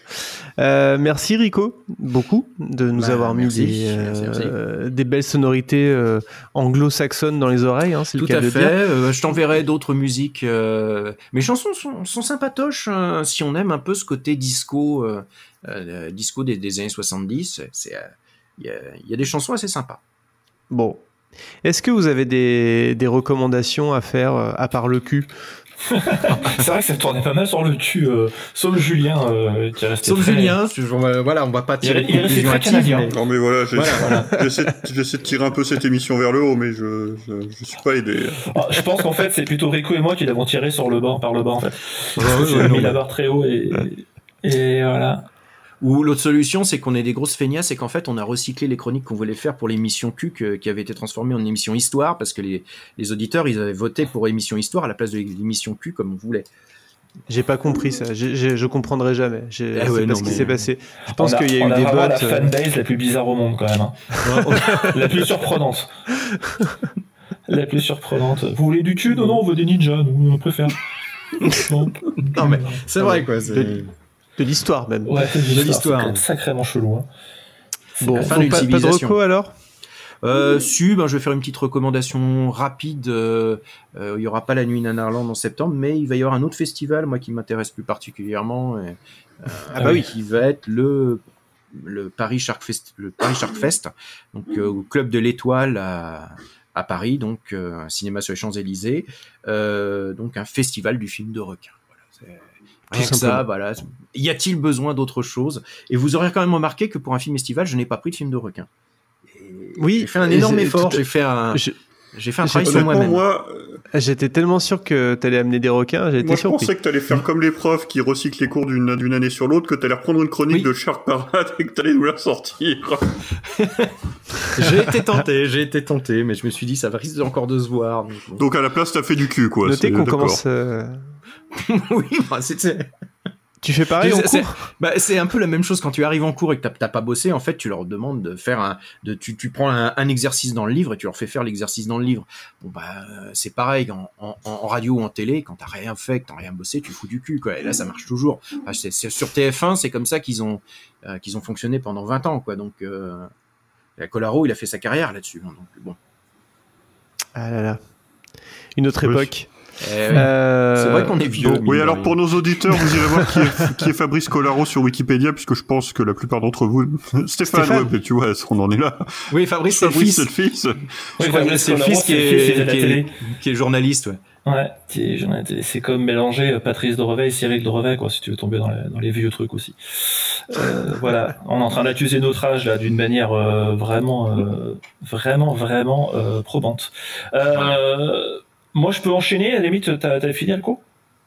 Euh, merci Rico, beaucoup de nous Bah, avoir mis merci, des, merci, merci. euh, des belles sonorités euh, anglo-saxonnes dans les oreilles, hein, c'est le Tout cas à de fait. dire. euh, je t'enverrai d'autres musiques. euh, Mes chansons sont, sont sympatoches euh, si on aime un peu ce côté disco, euh, euh, disco des, des années 70. C'est, euh, il y, a, il y a des chansons assez sympas. Bon. Est-ce que vous avez des, des recommandations à faire à part le cul? C'est vrai que ça tournait pas mal sur le cul, euh, sauf Julien euh, qui est resté Sauf très- Julien, voilà, on va pas tirer Il- restait conclusion très canadien. mais- Non mais voilà, Voilà, voilà. j'essaie j'essaie de tirer un peu cette émission vers le haut, mais je je, je suis pas aidé. Ah, je pense qu'en fait, c'est plutôt Rico et moi qui l'avons tiré sur le bas, par le bas en fait. ouais, mis la barre très haut et, et voilà. Ou l'autre solution, c'est qu'on est des grosses feignasses et qu'en fait, on a recyclé les chroniques qu'on voulait faire pour l'émission Q que- qui avait été transformée en émission Histoire parce que les, les auditeurs, ils avaient voté pour émission Histoire à la place de l'émission Q comme on voulait. J'ai pas compris ça, je comprendrai jamais. J'ai- c'est ouais, pas non, ce qui mais- s'est passé. Je pense qu'il y a on eu des votes. la euh, fanbase la plus bizarre au monde quand même. hein. la plus surprenante. la plus surprenante. Vous voulez du cul Non, non, on veut des ninjas, nous on préfère. Non, Non, mais c'est vrai quoi. De, l'histoire même. Ouais, c'est De l'histoire. c'est sacrément chelou. hein. Bon, la fin donc d'une pas, pas de reco alors? Euh, su, ben, je vais faire une petite recommandation rapide. euh, euh, il y aura pas la nuit Nanarland en septembre, mais il va y avoir un autre festival, moi qui m'intéresse plus particulièrement, et, euh, Ah bah oui. qui va être le le Paris Shark Fest, le Paris Shark Fest, donc euh, au club de l'Étoile à, à Paris, donc euh, un cinéma sur les Champs Élysées, euh, donc un festival du film de requin. Voilà, Rien que ça, voilà. Y a-t-il besoin d'autre chose? Et vous aurez quand même remarqué que pour un film estival, je n'ai pas pris de film de requin. Oui, J'ai fait un énorme effort. J'ai fait un, j'ai fait un travail sur moi-même. moi, J'étais tellement sûr que t'allais amener des requins, j'ai été moi je pensais que t'allais faire comme les profs qui recyclent les cours d'une d'une année sur l'autre, que t'allais reprendre une chronique Oui. de Shark Parade et que t'allais nous la sortir. J'ai été tenté, j'ai été tenté, mais je me suis dit ça risque encore de se voir. donc à la place, t'as fait du cul, quoi. Notez c'est- qu'on d'accord. commence. euh, oui, bah, c'est Tu fais pareil en cours bah, c'est un peu la même chose quand tu arrives en cours et que t'as- pas bossé. En fait, tu leur demandes de faire un, de, tu, tu prends un, un exercice dans le livre et tu leur fais faire l'exercice dans le livre. Bon bah euh, c'est pareil en, en, en radio ou en télé, quand t'as rien fait, que t'as rien bossé, tu fous du cul quoi. Et là ça marche toujours. Enfin, sur TF1, c'est comme ça qu'ils ont euh, qu'ils ont fonctionné pendant 20 ans quoi. Donc euh, Colaro, il a fait sa carrière là-dessus. hein, donc bon. Ah là là. Une autre Oui. époque. Eh oui. Euh, C'est vrai qu'on est vieux. Oui, alors pour nos auditeurs, vous irez voir qui est, qui est Fabrice Collaro sur Wikipédia, puisque je pense que la plupart d'entre vous... Stéphane, Stéphane. ouais, tu vois, on en est là. Oui, Fabrice, c'est le fils. c'est le fils. Je Oui, Fabrice c'est le Colaro, fils qui est journaliste. Ouais. Ouais, c'est comme mélanger euh, Patrice de Reveil et Cyril de Reveil, quoi, si tu veux tomber dans, les- dans les vieux trucs aussi. Euh, voilà, on est en train d'accuser notre âge là d'une manière euh, vraiment, euh, vraiment, vraiment euh, probante. Euh, Moi, je peux enchaîner. À la limite, t'as t'as fini Alco?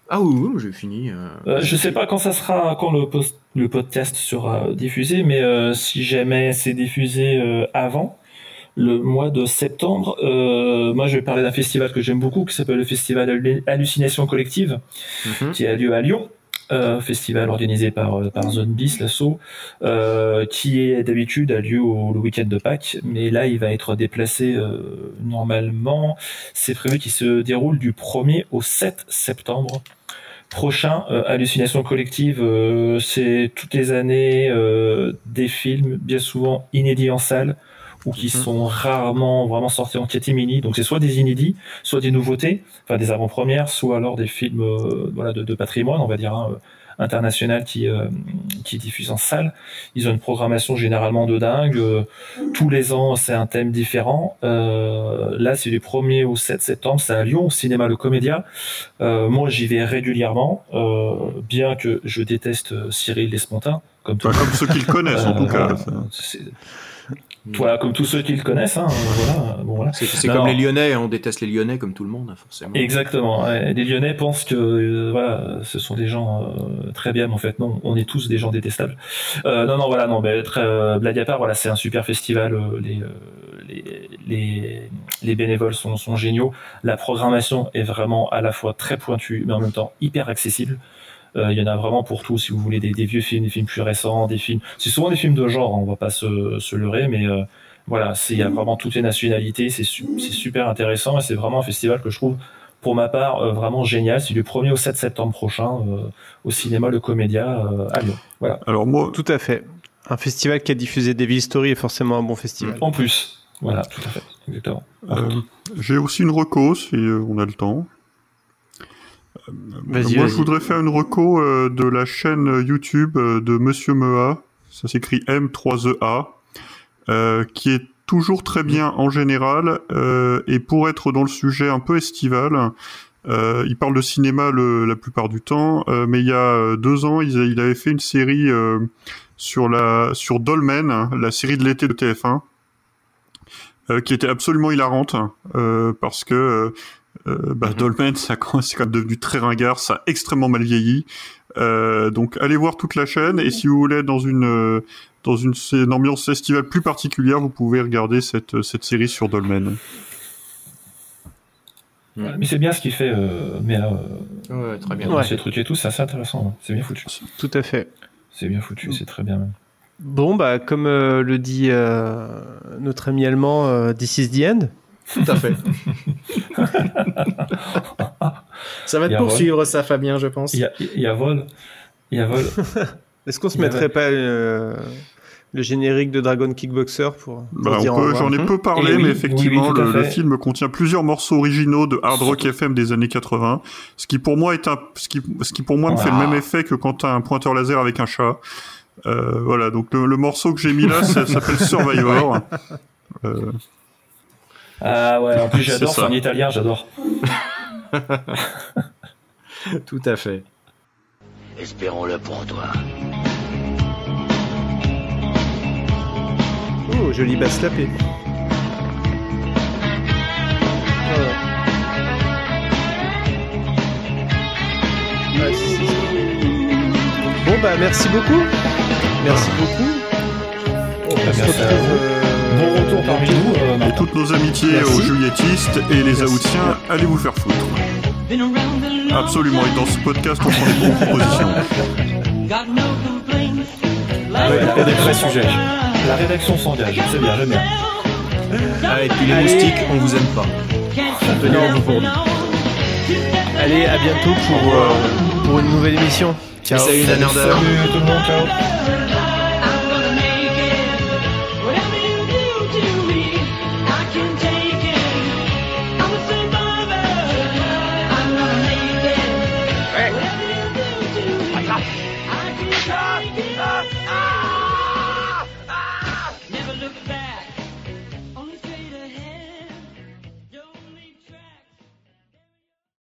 Ah oui, oui, j'ai fini. euh, euh, je sais pas quand ça sera, quand le, post, le podcast sera diffusé, mais euh, si jamais c'est diffusé euh, avant le mois de septembre, euh, moi je vais parler d'un festival que j'aime beaucoup qui s'appelle le festival Hallu- Hallucination Collective, Mhm. qui a lieu à Lyon. Euh, festival organisé par, euh, par Zone Bis, l'assaut, euh, qui est d'habitude a lieu au, le week-end de Pâques, mais là il va être déplacé euh, normalement. C'est prévu qu'il se déroule du 1er au 7 septembre prochain. Euh, Hallucination collective, euh, c'est toutes les années euh, des films bien souvent inédits en salle ou qui sont rarement vraiment sortis en catimini. Donc c'est soit des inédits, soit des nouveautés, enfin des avant-premières, soit alors des films euh, voilà, de, de patrimoine, on va dire, hein, euh, international qui, euh, qui diffusent en salle. Ils ont une programmation généralement de dingue. euh, tous les ans, c'est un thème différent. Euh, là, c'est du 1er au 7 septembre, c'est à Lyon, au cinéma Le Comédia. Euh, moi, j'y vais régulièrement, euh, bien que je déteste Cyril Despontin, comme, tout- Enfin, comme ceux qui le connaissent, en tout cas. Voilà, comme tous ceux qui le connaissent. Hein, voilà, bon, voilà. C'est comme les Lyonnais, on déteste les Lyonnais comme tout le monde, hein, forcément. Exactement. ouais. Les Lyonnais pensent que euh, voilà, ce sont des gens euh, très bien, mais en fait non, on est tous des gens détestables. Euh, non, non, voilà, non, mais très euh, blague à part, voilà, c'est un super festival. euh, les, euh, les, les les bénévoles sont, sont géniaux. La programmation est vraiment à la fois très pointue, mais en même temps hyper accessible. Euh, Il y en a vraiment pour tout, si vous voulez des, des vieux films, des films plus récents, des films. C'est souvent des films de genre, hein, on va pas se, se leurrer, mais euh, voilà, c'est il y a vraiment toutes les nationalités, c'est su- c'est super intéressant et c'est vraiment un festival que je trouve, pour ma part, euh, vraiment génial. C'est du 1er au 7 septembre prochain euh, au cinéma Le Comédia euh, à Lyon. Voilà. Alors moi, Tout à fait. Un festival qui a diffusé Devil Story est forcément un bon festival. En plus, voilà, tout à fait, exactement. Euh, J'ai aussi une reco, si on a le temps. Euh, Moi, je voudrais faire une reco euh, de la chaîne YouTube euh, de Monsieur Mea. Ça s'écrit M3EA, euh, qui est toujours très bien en général. et pour être dans le sujet un peu estival, il parle de cinéma le- la plupart du temps. mais il y a deux ans, il, il avait fait une série sur la sur Dolmen, la série de l'été de TF1 euh, qui était absolument hilarante parce que euh, bah, Dolmen, ça c'est quand même devenu très ringard, ça a extrêmement mal vieilli. Euh, donc allez voir toute la chaîne et si vous voulez dans une euh, dans une, une ambiance estivale plus particulière, vous pouvez regarder cette cette série sur Dolmen. Mais c'est bien ce qu'il fait, euh, mais euh, Ouais, très bien. Ouais. ces trucs et tout, c'est assez intéressant. hein. C'est bien foutu. Tout à fait. C'est bien foutu, c'est très bien même. Bon, bah, comme euh, le dit euh, notre ami allemand, euh, This is the end. Tout à fait. Ça va te a poursuivre, ça, Fabien, je pense. Il y a, il y a vol. Il y a vol. Est-ce qu'on se mettrait pas euh, le générique de Dragon Kickboxer pour, pour Bah, dire on peut- J'en ai peu parlé, oui, mais effectivement, oui, le, film contient plusieurs morceaux originaux de hard rock FM des années 80, ce qui pour moi est un, ce qui, ce qui pour moi me fait le Ah. même effet que quand t'as un pointeur laser avec un chat. Euh, voilà, donc le, le morceau que j'ai mis là, ça s'appelle Survivor. Euh, Ah ouais, en plus j'adore, c'est en italien, j'adore. Tout à fait. Espérons-le pour toi. Oh, jolie basse. Ouais, ça. Bon, bah, merci beaucoup. Merci beaucoup. On se Merci à retrouve. Euh, Bon retour parmi nous, euh, et Martin. toutes nos amitiés Merci. aux juilletistes et les aoutiens, allez vous faire foutre. Absolument, et dans ce podcast, on prend des bonnes propositions. Ah ouais, la rédaction vrai sujet. La rédaction s'engage, c'est bien, j'aime bien. Ah, et puis les Allez. moustiques, on vous aime pas. En vous pour nous. Allez, à bientôt pour, euh, pour une nouvelle émission. Ciao. Salut. Salut tout le monde, ciao.